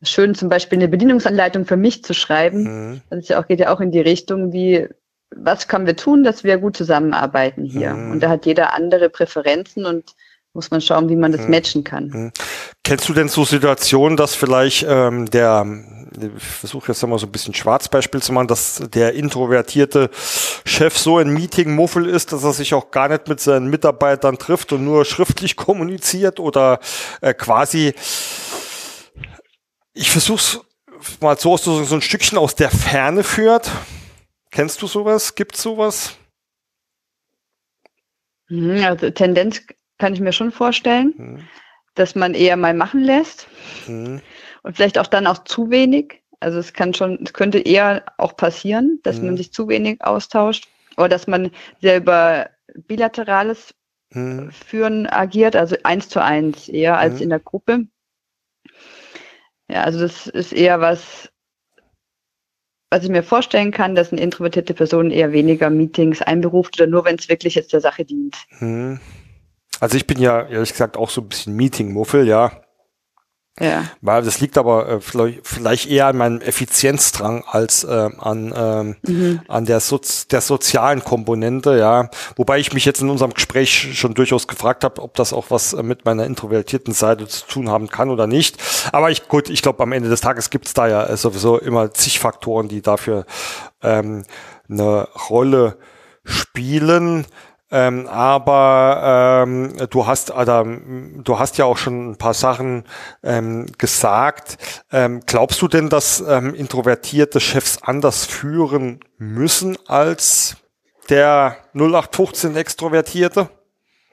schön zum Beispiel eine Bedienungsanleitung für mich zu schreiben. Mhm. Das ist ja auch, geht ja auch in die Richtung, wie, was können wir tun, dass wir gut zusammenarbeiten hier? Mhm. Und da hat jeder andere Präferenzen und muss man schauen, wie man das mhm. matchen kann. Mhm. Kennst du denn so Situationen, dass vielleicht ähm, der, ich versuche jetzt mal so ein bisschen Schwarzbeispiel zu machen, dass der introvertierte Chef so ein Meeting-Muffel ist, dass er sich auch gar nicht mit seinen Mitarbeitern trifft und nur schriftlich kommuniziert oder äh, quasi ich versuch's mal so, so, so ein Stückchen aus der Ferne führt. Kennst du sowas? Gibt's sowas? Mhm, also Tendenz kann ich mir schon vorstellen, mhm. dass man eher mal machen lässt mhm. und vielleicht auch dann auch zu wenig. Also es kann schon, es könnte eher auch passieren, dass man mhm. sich zu wenig austauscht oder dass man sehr über bilaterales mhm. Führen agiert, also eins zu eins eher als mhm. in der Gruppe. Ja, also das ist eher was, was ich mir vorstellen kann, dass eine introvertierte Person eher weniger Meetings einberuft oder nur, wenn es wirklich jetzt der Sache dient. Hm. Also ich bin ja ehrlich gesagt auch so ein bisschen Meeting-Muffel, ja. Ja. Weil das liegt aber äh, vielleicht, vielleicht eher an meinem Effizienzdrang als äh, an, ähm, mhm. an der, Sozi der sozialen Komponente, ja. Wobei ich mich jetzt in unserem Gespräch schon durchaus gefragt habe, ob das auch was äh, mit meiner introvertierten Seite zu tun haben kann oder nicht. Aber ich, gut, ich glaube, am Ende des Tages gibt es da ja äh, sowieso immer zig Faktoren, die dafür ähm, eine Rolle spielen. Ähm, aber ähm, du hast, Adam, du hast ja auch schon ein paar Sachen ähm, gesagt. Ähm, glaubst du denn, dass ähm, introvertierte Chefs anders führen müssen als der 0815 Extrovertierte?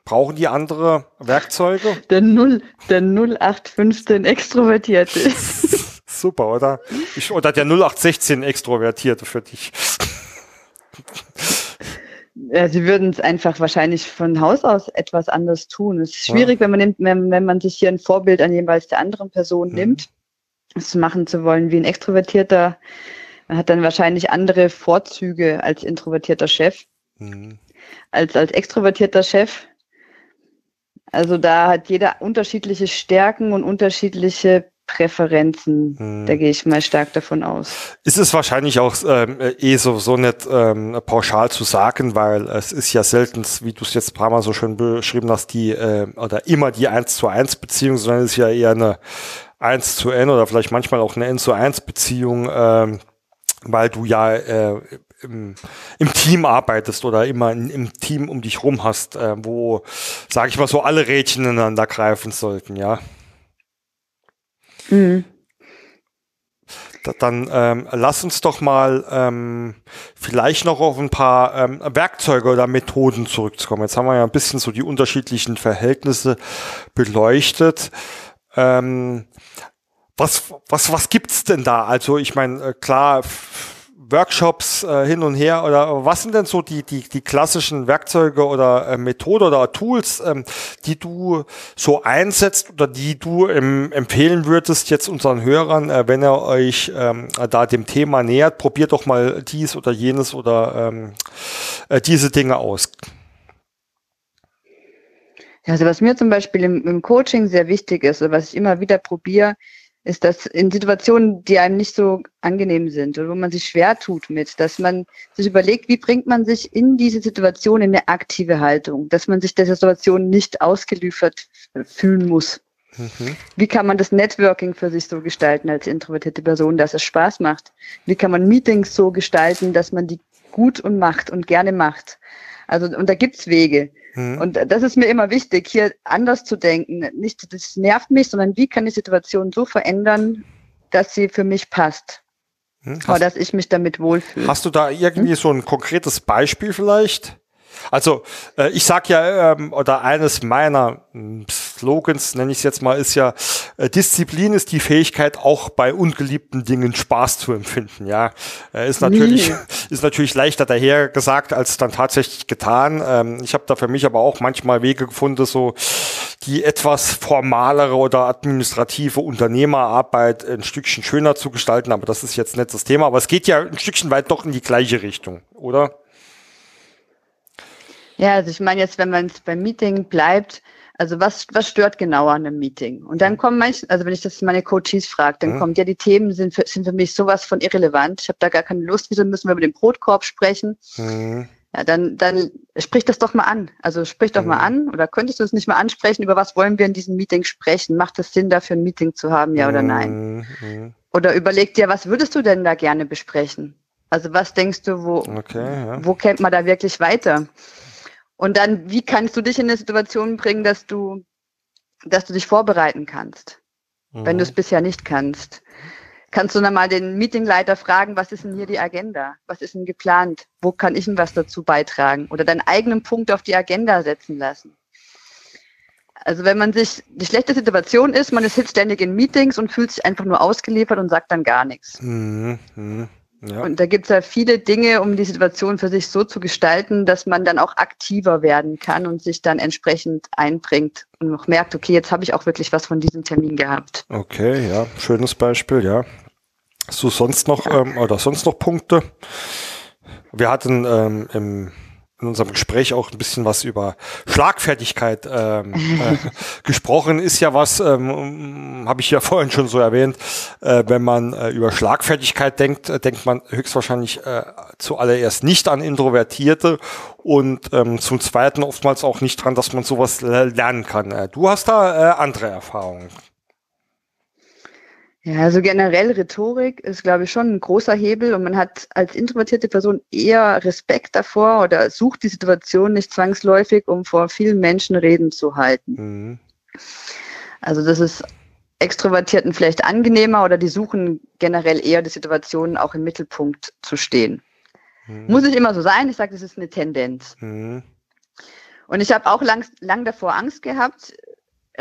Brauchen die andere Werkzeuge? Der 0, der 0815 Extrovertierte. Super, oder? Ich, oder der 0816 Extrovertierte für dich. Ja, sie würden es einfach wahrscheinlich von Haus aus etwas anders tun. Es ist schwierig, ja. wenn man nimmt, wenn, wenn, man sich hier ein Vorbild an jeweils der anderen Person mhm. nimmt, es machen zu wollen wie ein Extrovertierter. Man hat dann wahrscheinlich andere Vorzüge als introvertierter Chef, mhm. als als extrovertierter Chef. Also da hat jeder unterschiedliche Stärken und unterschiedliche Präferenzen. Hm. Da gehe ich mal stark davon aus. Ist es wahrscheinlich auch ähm, eh so, so nicht ähm, pauschal zu sagen, weil es ist ja selten, wie du es jetzt ein paar Mal so schön beschrieben hast, die äh, oder immer die 1 zu 1 Beziehung, sondern es ist ja eher eine 1 zu N oder vielleicht manchmal auch eine N zu 1 Beziehung, ähm, weil du ja äh, im, im Team arbeitest oder immer in, im Team um dich rum hast, äh, wo, sage ich mal, so alle Rädchen ineinander greifen sollten, ja. Mhm. Dann ähm, lass uns doch mal ähm, vielleicht noch auf ein paar ähm, Werkzeuge oder Methoden zurückzukommen. Jetzt haben wir ja ein bisschen so die unterschiedlichen Verhältnisse beleuchtet. Ähm, was, was, was gibt's denn da? Also ich meine, äh, klar, Workshops äh, hin und her oder was sind denn so die, die, die klassischen Werkzeuge oder äh, Methoden oder Tools, ähm, die du so einsetzt oder die du ähm, empfehlen würdest jetzt unseren Hörern, äh, wenn ihr euch ähm, da dem Thema nähert, probiert doch mal dies oder jenes oder ähm, äh, diese Dinge aus. Also was mir zum Beispiel im, im Coaching sehr wichtig ist, oder was ich immer wieder probiere, ist das in Situationen, die einem nicht so angenehm sind oder wo man sich schwer tut mit, dass man sich überlegt, wie bringt man sich in diese Situation in eine aktive Haltung, dass man sich der Situation nicht ausgeliefert fühlen muss. Mhm. Wie kann man das Networking für sich so gestalten als introvertierte Person, dass es Spaß macht? Wie kann man Meetings so gestalten, dass man die gut und macht und gerne macht? Also, und da gibt's Wege. Mhm. Und das ist mir immer wichtig, hier anders zu denken. Nicht, das nervt mich, sondern wie kann die Situation so verändern, dass sie für mich passt. Hm, oder dass ich mich damit wohlfühle. Hast du da irgendwie hm? so ein konkretes Beispiel vielleicht? Also äh, ich sag ja, ähm, oder eines meiner hm, Slogans, nenne ich es jetzt mal, ist ja, äh, Disziplin ist die Fähigkeit, auch bei ungeliebten Dingen Spaß zu empfinden. Ja, äh, ist natürlich nee. ist natürlich leichter daher gesagt als dann tatsächlich getan. Ähm, ich habe da für mich aber auch manchmal Wege gefunden, so die etwas formalere oder administrative Unternehmerarbeit ein Stückchen schöner zu gestalten. Aber das ist jetzt nicht das Thema. Aber es geht ja ein Stückchen weit doch in die gleiche Richtung, oder? Ja, also ich meine jetzt, wenn man es beim Meeting bleibt, also was, was stört genau an einem Meeting? Und dann kommen manche, also wenn ich das meine Coaches frage, dann mhm. kommt ja, die Themen sind für, sind für mich sowas von irrelevant. Ich habe da gar keine Lust, wieso müssen wir über den Brotkorb sprechen? Mhm. Ja, dann, dann sprich das doch mal an. Also sprich doch mhm. mal an oder könntest du es nicht mal ansprechen, über was wollen wir in diesem Meeting sprechen? Macht es Sinn, dafür ein Meeting zu haben, ja oder nein? Mhm. Oder überleg dir, was würdest du denn da gerne besprechen? Also was denkst du, wo, okay, ja. wo kennt man da wirklich weiter? Und dann, wie kannst du dich in eine Situation bringen, dass du, dass du dich vorbereiten kannst, mhm. wenn du es bisher nicht kannst? Kannst du dann mal den Meetingleiter fragen, was ist denn hier die Agenda? Was ist denn geplant? Wo kann ich denn was dazu beitragen? Oder deinen eigenen Punkt auf die Agenda setzen lassen? Also wenn man sich, die schlechte Situation ist, man ist ständig in Meetings und fühlt sich einfach nur ausgeliefert und sagt dann gar nichts. Mhm. Ja. Und da gibt es ja viele Dinge, um die Situation für sich so zu gestalten, dass man dann auch aktiver werden kann und sich dann entsprechend einbringt und noch merkt, okay, jetzt habe ich auch wirklich was von diesem Termin gehabt. Okay, ja, schönes Beispiel, ja. Hast du sonst noch ähm, oder sonst noch Punkte? Wir hatten ähm, im in unserem Gespräch auch ein bisschen was über Schlagfertigkeit ähm, äh, gesprochen. Ist ja was, ähm, habe ich ja vorhin schon so erwähnt, äh, wenn man äh, über Schlagfertigkeit denkt, äh, denkt man höchstwahrscheinlich äh, zuallererst nicht an Introvertierte und ähm, zum Zweiten oftmals auch nicht dran, dass man sowas lernen kann. Äh, du hast da andere Erfahrungen. Ja, also generell Rhetorik ist, glaube ich, schon ein großer Hebel und man hat als introvertierte Person eher Respekt davor oder sucht die Situation nicht zwangsläufig, um vor vielen Menschen Reden zu halten. Mhm. Also das ist Extrovertierten vielleicht angenehmer oder die suchen generell eher die Situationen auch im Mittelpunkt zu stehen. Mhm. Muss nicht immer so sein, ich sage, das ist eine Tendenz. Mhm. Und ich habe auch lang, lang davor Angst gehabt,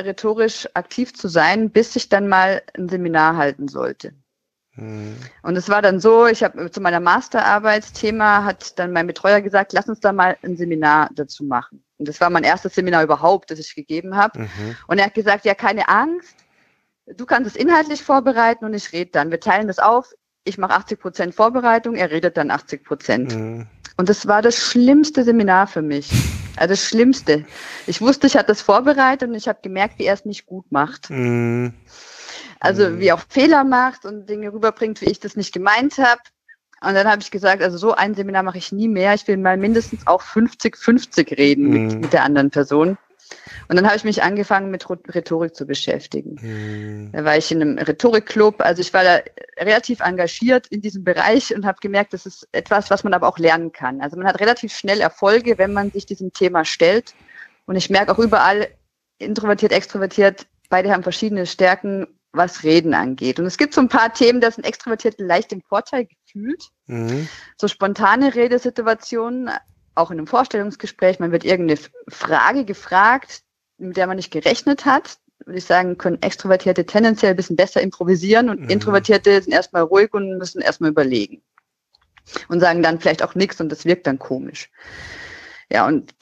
rhetorisch aktiv zu sein, bis ich dann mal ein Seminar halten sollte. Hm. Und es war dann so, ich habe zu meiner Masterarbeitsthema hat dann mein Betreuer gesagt, lass uns da mal ein Seminar dazu machen. Und das war mein erstes Seminar überhaupt, das ich gegeben habe. Mhm. Und er hat gesagt, ja, keine Angst, du kannst es inhaltlich vorbereiten und ich rede dann. Wir teilen das auf. Ich mache 80 Prozent Vorbereitung, er redet dann 80 Prozent. Mhm. Und das war das schlimmste Seminar für mich. Also das Schlimmste. Ich wusste, ich hatte das vorbereitet und ich habe gemerkt, wie er es nicht gut macht. Mm. Also mm. wie er auch Fehler macht und Dinge rüberbringt, wie ich das nicht gemeint habe. Und dann habe ich gesagt, also so ein Seminar mache ich nie mehr. Ich will mal mindestens auch 50-50 reden mm. mit, mit der anderen Person. Und dann habe ich mich angefangen, mit Rhetorik zu beschäftigen. Mhm. Da war ich in einem Rhetorikclub. Also ich war da relativ engagiert in diesem Bereich und habe gemerkt, das ist etwas, was man aber auch lernen kann. Also man hat relativ schnell Erfolge, wenn man sich diesem Thema stellt. Und ich merke auch überall, introvertiert, extrovertiert, beide haben verschiedene Stärken, was Reden angeht. Und es gibt so ein paar Themen, da sind Extrovertierte leicht im Vorteil gefühlt. Mhm. So spontane Redesituationen, auch in einem Vorstellungsgespräch, man wird irgendeine Frage gefragt, mit der man nicht gerechnet hat, würde ich sagen, können Extrovertierte tendenziell ein bisschen besser improvisieren und mhm. Introvertierte sind erstmal ruhig und müssen erstmal überlegen. Und sagen dann vielleicht auch nichts und das wirkt dann komisch. Ja, und,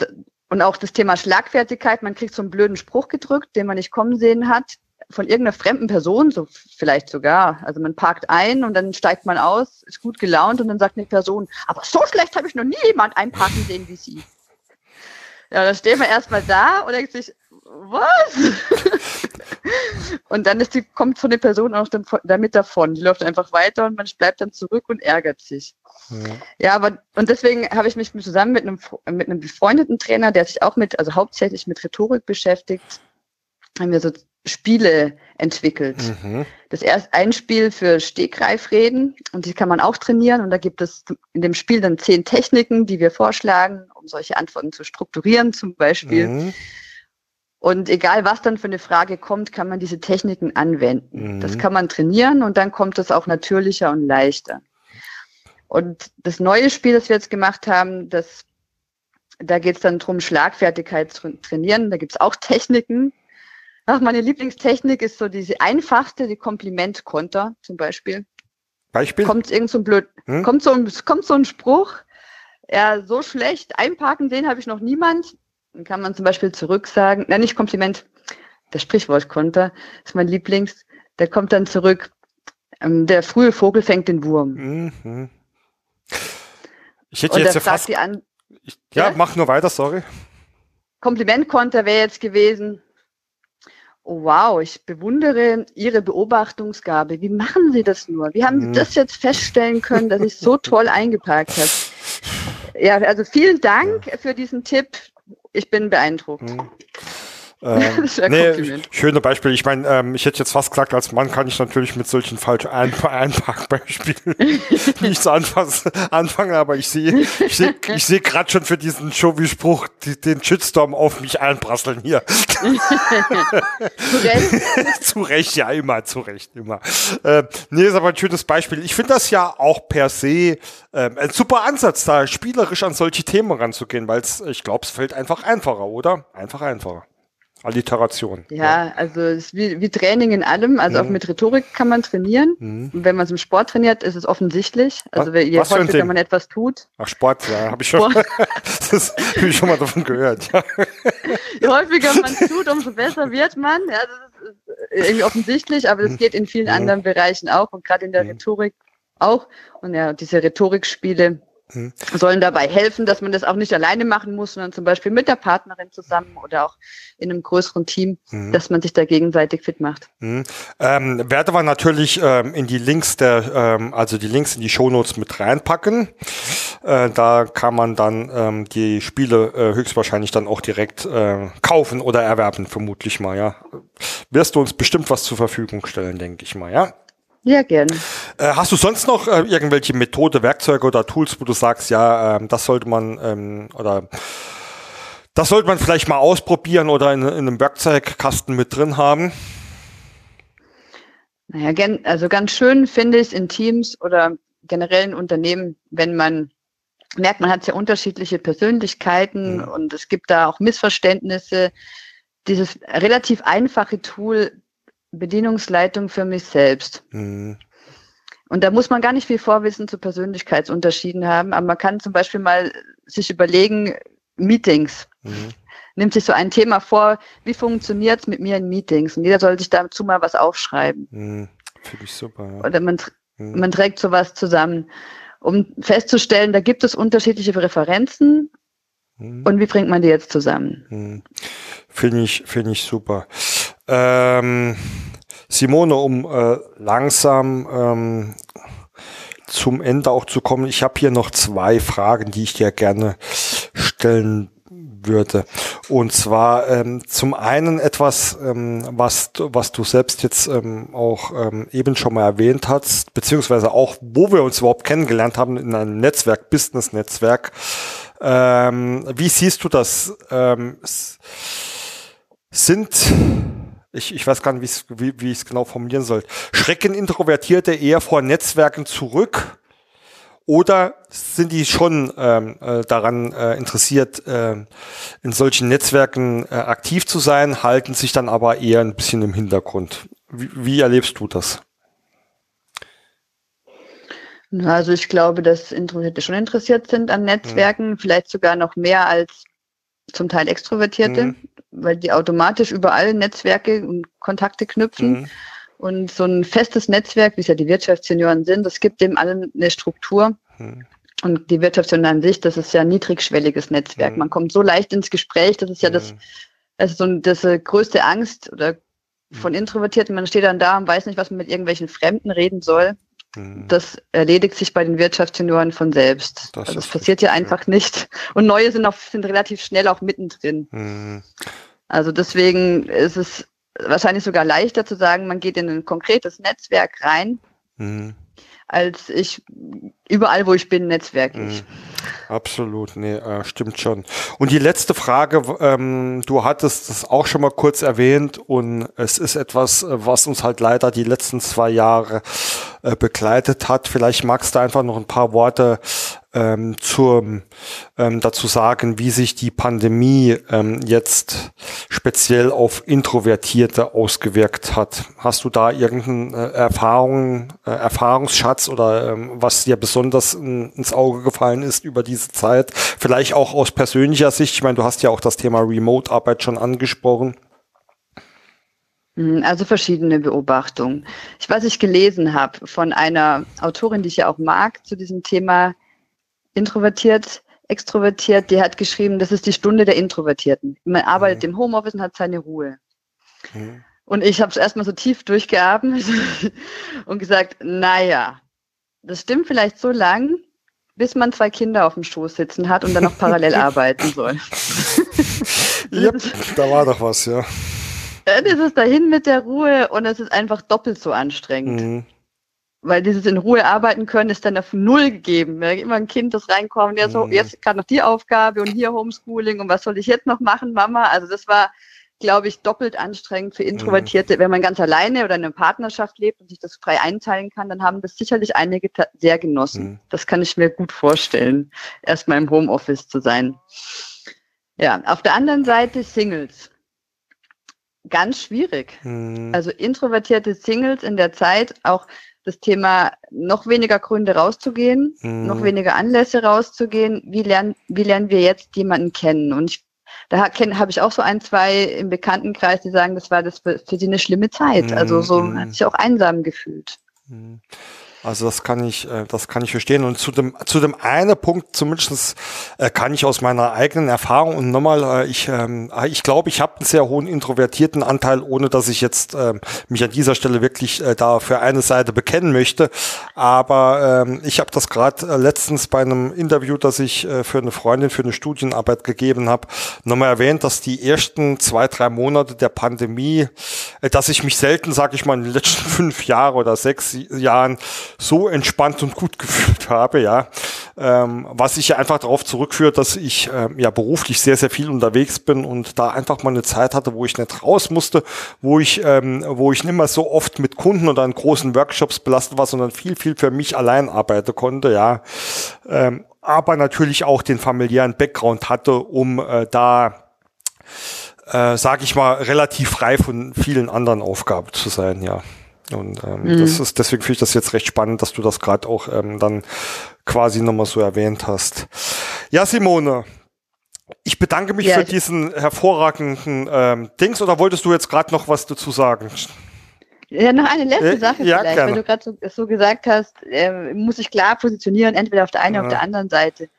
und auch das Thema Schlagfertigkeit, man kriegt so einen blöden Spruch gedrückt, den man nicht kommen sehen hat, von irgendeiner fremden Person, so vielleicht sogar. Also man parkt ein und dann steigt man aus, ist gut gelaunt und dann sagt eine Person, aber so schlecht habe ich noch nie jemand einparken sehen wie Sie. Ja, dann steht man erstmal da und denkt sich, was? und dann ist die, kommt von der Person auch dann, damit davon. Die läuft einfach weiter und man bleibt dann zurück und ärgert sich. Ja, ja aber und deswegen habe ich mich zusammen mit einem, mit einem befreundeten Trainer, der sich auch mit, also hauptsächlich mit Rhetorik beschäftigt, haben wir so Spiele entwickelt. Mhm. Das erste ein Spiel für Stegreifreden und die kann man auch trainieren und da gibt es in dem Spiel dann zehn Techniken, die wir vorschlagen, um solche Antworten zu strukturieren zum Beispiel. Mhm. Und egal, was dann für eine Frage kommt, kann man diese Techniken anwenden. Mhm. Das kann man trainieren und dann kommt es auch natürlicher und leichter. Und das neue Spiel, das wir jetzt gemacht haben, das, da geht es dann darum, Schlagfertigkeit zu trainieren. Da gibt es auch Techniken. Ach, meine Lieblingstechnik ist so diese einfachste, die Komplimentkonter zum Beispiel. Beispiel? Kommt irgend so ein blöd, Hm? kommt so ein, kommt so ein Spruch, ja, so schlecht, einparken, den habe ich noch niemand. Dann kann man zum Beispiel zurück sagen, na nicht Kompliment, der Sprichwortkonter ist mein Lieblings, der kommt dann zurück, ähm, der frühe Vogel fängt den Wurm. Mhm. Ich hätte Und jetzt ja fast. die an, Ich, ja, Ja? mach nur weiter, sorry. Komplimentkonter wäre jetzt gewesen, oh wow, ich bewundere Ihre Beobachtungsgabe. Wie machen Sie das nur? Wie haben. Sie das jetzt feststellen können, dass ich so toll eingeparkt habe? Ja, also vielen Dank für diesen Tipp. Ich bin beeindruckt. Ähm, nee, schöne Beispiele. Ich meine, ähm, ich hätte jetzt fast gesagt, als Mann kann ich natürlich mit solchen falschen Ein Einpackbeispielen nichts anfassen, anfangen, aber ich sehe, ich sehe, ich sehe gerade schon für diesen Showy-Spruch die, den Shitstorm auf mich einprasseln hier. Zu Recht. zu Recht, ja, immer, zu Recht, immer. Äh, nee, ist aber ein schönes Beispiel. Ich finde das ja auch per se ähm, ein super Ansatz, da spielerisch an solche Themen ranzugehen, weil es, ich glaube, es fällt einfach einfacher, oder? Einfach einfacher. Alliteration. Ja, also es ist wie, wie Training in allem. Also auch Mhm. mit Rhetorik kann man trainieren. Mhm. Und wenn man es im Sport trainiert, ist es offensichtlich. Also Was- je was häufiger man etwas tut, Ach, Sport, ja, habe ich schon, das hab ich schon mal davon gehört. Ja. je häufiger man es tut, umso besser wird man. Ja, das ist irgendwie offensichtlich, aber das geht in vielen Mhm. anderen Bereichen auch und gerade in der Mhm. Rhetorik auch. Und ja, diese Rhetorikspiele Mhm. sollen dabei helfen, dass man das auch nicht alleine machen muss, sondern zum Beispiel mit der Partnerin zusammen oder auch in einem größeren Team, Mhm. dass man sich da gegenseitig fit macht. Mhm. Ähm, werde wir natürlich ähm, in die Links der, ähm, also die Links in die Shownotes mit reinpacken. Äh, da kann man dann ähm, die Spiele äh, höchstwahrscheinlich dann auch direkt äh, kaufen oder erwerben, vermutlich mal, ja. Wirst du uns bestimmt was zur Verfügung stellen, denke ich mal, ja. Ja, gerne. Äh, hast du sonst noch äh, irgendwelche Methode, Werkzeuge oder Tools, wo du sagst, ja, ähm, das sollte man ähm, oder das sollte man vielleicht mal ausprobieren oder in, in einem Werkzeugkasten mit drin haben? Naja, gen also ganz schön finde ich es in Teams oder generell in Unternehmen, wenn man merkt, man hat sehr unterschiedliche Persönlichkeiten Mhm. und es gibt da auch Missverständnisse. Dieses relativ einfache Tool Bedienungsleitung für mich selbst. Mhm. Und da muss man gar nicht viel Vorwissen zu Persönlichkeitsunterschieden haben, aber man kann zum Beispiel mal sich überlegen, Meetings. Mhm. Nimmt sich so ein Thema vor, wie funktioniert es mit mir in Meetings? Und jeder soll sich dazu mal was aufschreiben. Mhm. Finde ich super, ja. Oder man, Mhm. man trägt sowas zusammen, um festzustellen, da gibt es unterschiedliche Präferenzen Mhm. und wie bringt man die jetzt zusammen? Mhm. Finde ich, finde ich super. Ähm, Simone, um äh, langsam ähm, zum Ende auch zu kommen, ich habe hier noch zwei Fragen, die ich dir gerne stellen würde. Und zwar ähm, zum einen etwas, ähm, was, du- was du selbst jetzt ähm, auch ähm, eben schon mal erwähnt hast, beziehungsweise auch, wo wir uns überhaupt kennengelernt haben in einem Netzwerk, Business-Netzwerk. Ähm, wie siehst du das? Ähm, sind, ich, ich weiß gar nicht, wie's- wie, wie ich es genau formulieren soll, schrecken Introvertierte eher vor Netzwerken zurück? Oder sind die schon ähm, äh, daran äh, interessiert, äh, in solchen Netzwerken äh, aktiv zu sein, halten sich dann aber eher ein bisschen im Hintergrund? Wie, wie erlebst du das? Also ich glaube, dass Introvertierte schon interessiert sind an Netzwerken, vielleicht sogar noch mehr als zum Teil Extrovertierte, Mhm. Weil die automatisch überall Netzwerke und Kontakte knüpfen. Mhm. Und so ein festes Netzwerk, wie es ja die Wirtschaftssenioren sind, das gibt dem allen eine Struktur. Mhm. Und die Wirtschaftssenioren an sich, das ist ja ein niedrigschwelliges Netzwerk. Mhm. Man kommt so leicht ins Gespräch, das ist ja das, Mhm. das ist so ein, das äh, größte Angst oder von Introvertierten. Man steht dann da und weiß nicht, was man mit irgendwelchen Fremden reden soll. Mhm. Das erledigt sich bei den Wirtschaftssenioren von selbst. Das also ist passiert ja einfach nicht. Und neue sind auch sind relativ schnell auch mittendrin. Also deswegen ist es wahrscheinlich sogar leichter zu sagen, man geht in ein konkretes Netzwerk rein, Mhm. als ich überall, wo ich bin, netzwerke ich. Mhm. Absolut, nee, äh, stimmt schon. Und die letzte Frage, ähm, du hattest es auch schon mal kurz erwähnt und es ist etwas, äh, was uns halt leider die letzten zwei Jahre äh, begleitet hat. Vielleicht magst du einfach noch ein paar Worte ähm, zur, ähm, dazu sagen, wie sich die Pandemie ähm, jetzt speziell auf Introvertierte ausgewirkt hat. Hast du da irgendeinen äh, Erfahrung, äh, Erfahrungsschatz oder ähm, was dir besonders in, ins Auge gefallen ist über diese Zeit? Vielleicht auch aus persönlicher Sicht. Ich meine, du hast ja auch das Thema Remote-Arbeit schon angesprochen. Hm, also verschiedene Beobachtungen. Ich, was ich gelesen habe von einer Autorin, die ich ja auch mag, zu diesem Thema introvertiert, extrovertiert, die hat geschrieben, das ist die Stunde der Introvertierten. Man arbeitet mhm. im Homeoffice und hat seine Ruhe. Mhm. Und ich habe es erstmal so tief durchgeatmet und gesagt, naja, das stimmt vielleicht so lang, bis man zwei Kinder auf dem Schoß sitzen hat und dann noch parallel arbeiten soll. yep, da war doch was, ja. Dann ist es dahin mit der Ruhe und es ist einfach doppelt so anstrengend. Mhm. Weil dieses in Ruhe arbeiten können ist dann auf Null gegeben. Wenn immer ein Kind, das reinkommt, ja so, mhm. jetzt gerade noch die Aufgabe und hier Homeschooling und was soll ich jetzt noch machen, Mama? Also das war, glaube ich, doppelt anstrengend für Introvertierte. Mhm. Wenn man ganz alleine oder in einer Partnerschaft lebt und sich das frei einteilen kann, dann haben das sicherlich einige sehr genossen. Mhm. Das kann ich mir gut vorstellen, erstmal im Homeoffice zu sein. Ja, auf der anderen Seite Singles ganz schwierig. Mhm. Also introvertierte Singles in der Zeit auch das Thema noch weniger Gründe rauszugehen, mhm. noch weniger Anlässe rauszugehen. Wie lernen, wie lernen wir jetzt jemanden kennen? Und ich, da habe ich auch so ein, zwei im Bekanntenkreis, die sagen, das war das für, für sie eine schlimme Zeit. Mhm. Also so mhm. hat sich auch einsam gefühlt. Also das kann ich, äh, das kann ich verstehen. Und zu dem, zu dem einen Punkt zumindest äh, kann ich aus meiner eigenen Erfahrung und nochmal, äh, ich, ähm, ich glaube, ich habe einen sehr hohen introvertierten Anteil, ohne dass ich jetzt ähm, mich an dieser Stelle wirklich da für eine Seite bekennen möchte. Aber ähm, ich habe das gerade letztens bei einem Interview, das ich für eine Freundin für eine Studienarbeit gegeben habe, nochmal erwähnt, dass die ersten zwei, drei Monate der Pandemie, dass ich mich selten, sage ich mal, in den letzten fünf Jahren oder sechs Jahren so entspannt und gut gefühlt habe, ja. Ähm, was ich ja einfach darauf zurückführt, dass ich ähm, ja beruflich sehr, sehr viel unterwegs bin und da einfach mal eine Zeit hatte, wo ich nicht raus musste, wo ich, ähm, wo ich nicht mehr so oft mit Kunden oder in großen Workshops belastet war, sondern viel, viel für mich allein arbeiten konnte, ja. Ähm, aber natürlich auch den familiären Background hatte, um äh, da äh, sage ich mal, relativ frei von vielen anderen Aufgaben zu sein, ja. Und ähm, mhm. das ist deswegen finde ich das jetzt recht spannend, dass du das gerade auch ähm, dann quasi nochmal so erwähnt hast. Ja, Simone, ich bedanke mich ja, für diesen hervorragenden ähm, Dings. Oder wolltest du jetzt gerade noch was dazu sagen? Ja, noch eine letzte äh, Sache ja, vielleicht, gerne. weil du gerade so, so, gesagt hast, äh, muss ich klar positionieren, entweder auf der einen oder auf der anderen Seite.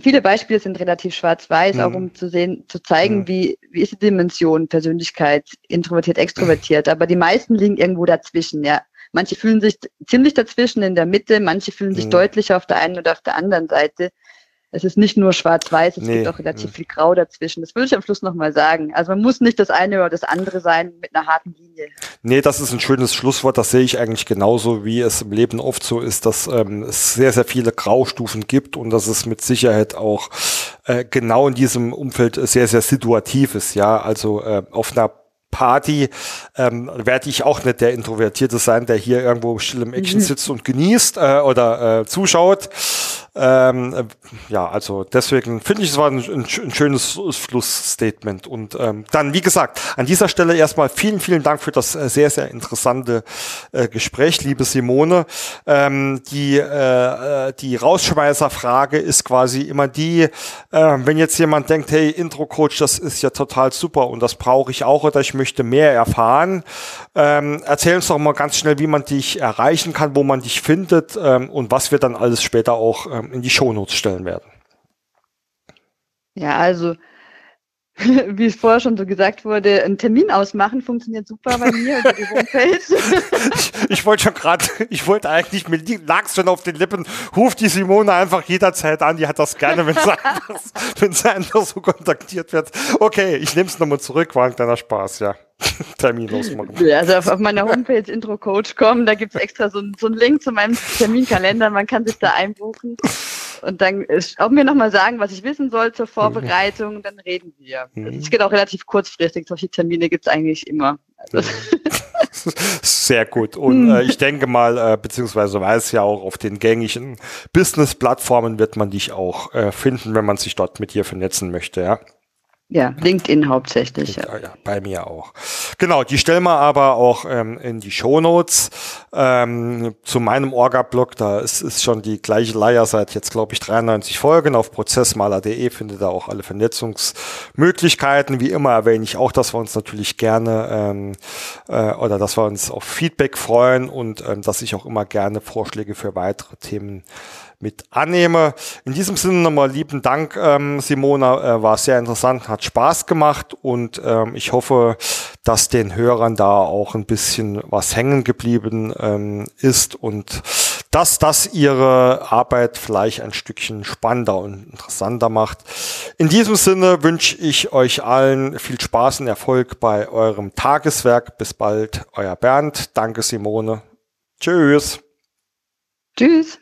Viele Beispiele sind relativ schwarz-weiß, mhm. auch um zu sehen, zu zeigen, mhm. wie, wie ist die Dimension Persönlichkeit, introvertiert, extrovertiert. Aber die meisten liegen irgendwo dazwischen, ja. Manche fühlen sich ziemlich dazwischen in der Mitte, manche fühlen sich mhm. deutlicher auf der einen oder auf der anderen Seite es ist nicht nur schwarz-weiß, es nee, gibt auch relativ nee. viel Grau dazwischen. Das will ich am Schluss nochmal sagen. Also man muss nicht das eine oder das andere sein mit einer harten Linie. Nee, das ist ein schönes Schlusswort. Das sehe ich eigentlich genauso, wie es im Leben oft so ist, dass ähm, es sehr, sehr viele Graustufen gibt und dass es mit Sicherheit auch äh, genau in diesem Umfeld sehr, sehr situativ ist. Ja, also äh, auf einer Party ähm, werde ich auch nicht der Introvertierte sein, der hier irgendwo still im Action mhm. sitzt und genießt äh, oder äh, zuschaut. Ähm, äh, ja, also deswegen finde ich, es war ein, ein, ein schönes Schlussstatement. Und ähm, dann, wie gesagt, an dieser Stelle erstmal vielen, vielen Dank für das äh, sehr, sehr interessante äh, Gespräch, liebe Simone. Ähm, die, äh, äh die Rausschmeißerfrage ist quasi immer die, äh, wenn jetzt jemand denkt, hey, Intro-Coach, das ist ja total super und das brauche ich auch oder ich möchte mehr erfahren. Ähm, erzähl uns doch mal ganz schnell, wie man dich erreichen kann, wo man dich findet ähm, und was wir dann alles später auch ähm, in die Shownotes stellen werden. Ja, also wie es vorher schon so gesagt wurde, ein Termin ausmachen funktioniert super bei mir über die Homepage. ich, ich wollte schon gerade, ich wollte eigentlich, mir lag es schon auf den Lippen, ruft die Simone einfach jederzeit an, die hat das gerne, wenn sie einfach, wenn sie einfach so kontaktiert wird. Okay, ich nehme es nochmal zurück, war ein kleiner Spaß, ja. Termin ausmachen. Ja, also auf, auf meiner Homepage Intro Coach kommen, da gibt es extra so, so einen Link zu meinem Terminkalender, man kann sich da einbuchen. Und dann, ob mir nochmal sagen, was ich wissen soll zur Vorbereitung, dann reden wir. Mhm. Es geht auch relativ kurzfristig. Solche Termine gibt es eigentlich immer. Also. Sehr gut. Und äh, ich denke mal, äh, beziehungsweise weiß ja auch, auf den gängigen Business-Plattformen wird man dich auch äh, finden, wenn man sich dort mit dir vernetzen möchte, ja. Ja, LinkedIn hauptsächlich. Ja. ja, bei mir auch. Genau, die stellen wir aber auch ähm, in die Shownotes ähm, zu meinem Orga-Blog. Da ist, ist schon die gleiche Leier seit jetzt, glaube ich, 93 Folgen. Auf prozessmaler.de findet ihr auch alle Vernetzungsmöglichkeiten. Wie immer erwähne ich auch, dass wir uns natürlich gerne ähm, äh, oder dass wir uns auf Feedback freuen und ähm, dass ich auch immer gerne Vorschläge für weitere Themen mit annehme. In diesem Sinne nochmal lieben Dank, ähm, Simona, äh, war sehr interessant, hat Spaß gemacht und ähm, ich hoffe, dass den Hörern da auch ein bisschen was hängen geblieben ähm, ist und dass das ihre Arbeit vielleicht ein Stückchen spannender und interessanter macht. In diesem Sinne wünsche ich euch allen viel Spaß und Erfolg bei eurem Tageswerk. Bis bald, euer Bernd. Danke, Simone. Tschüss. Tschüss.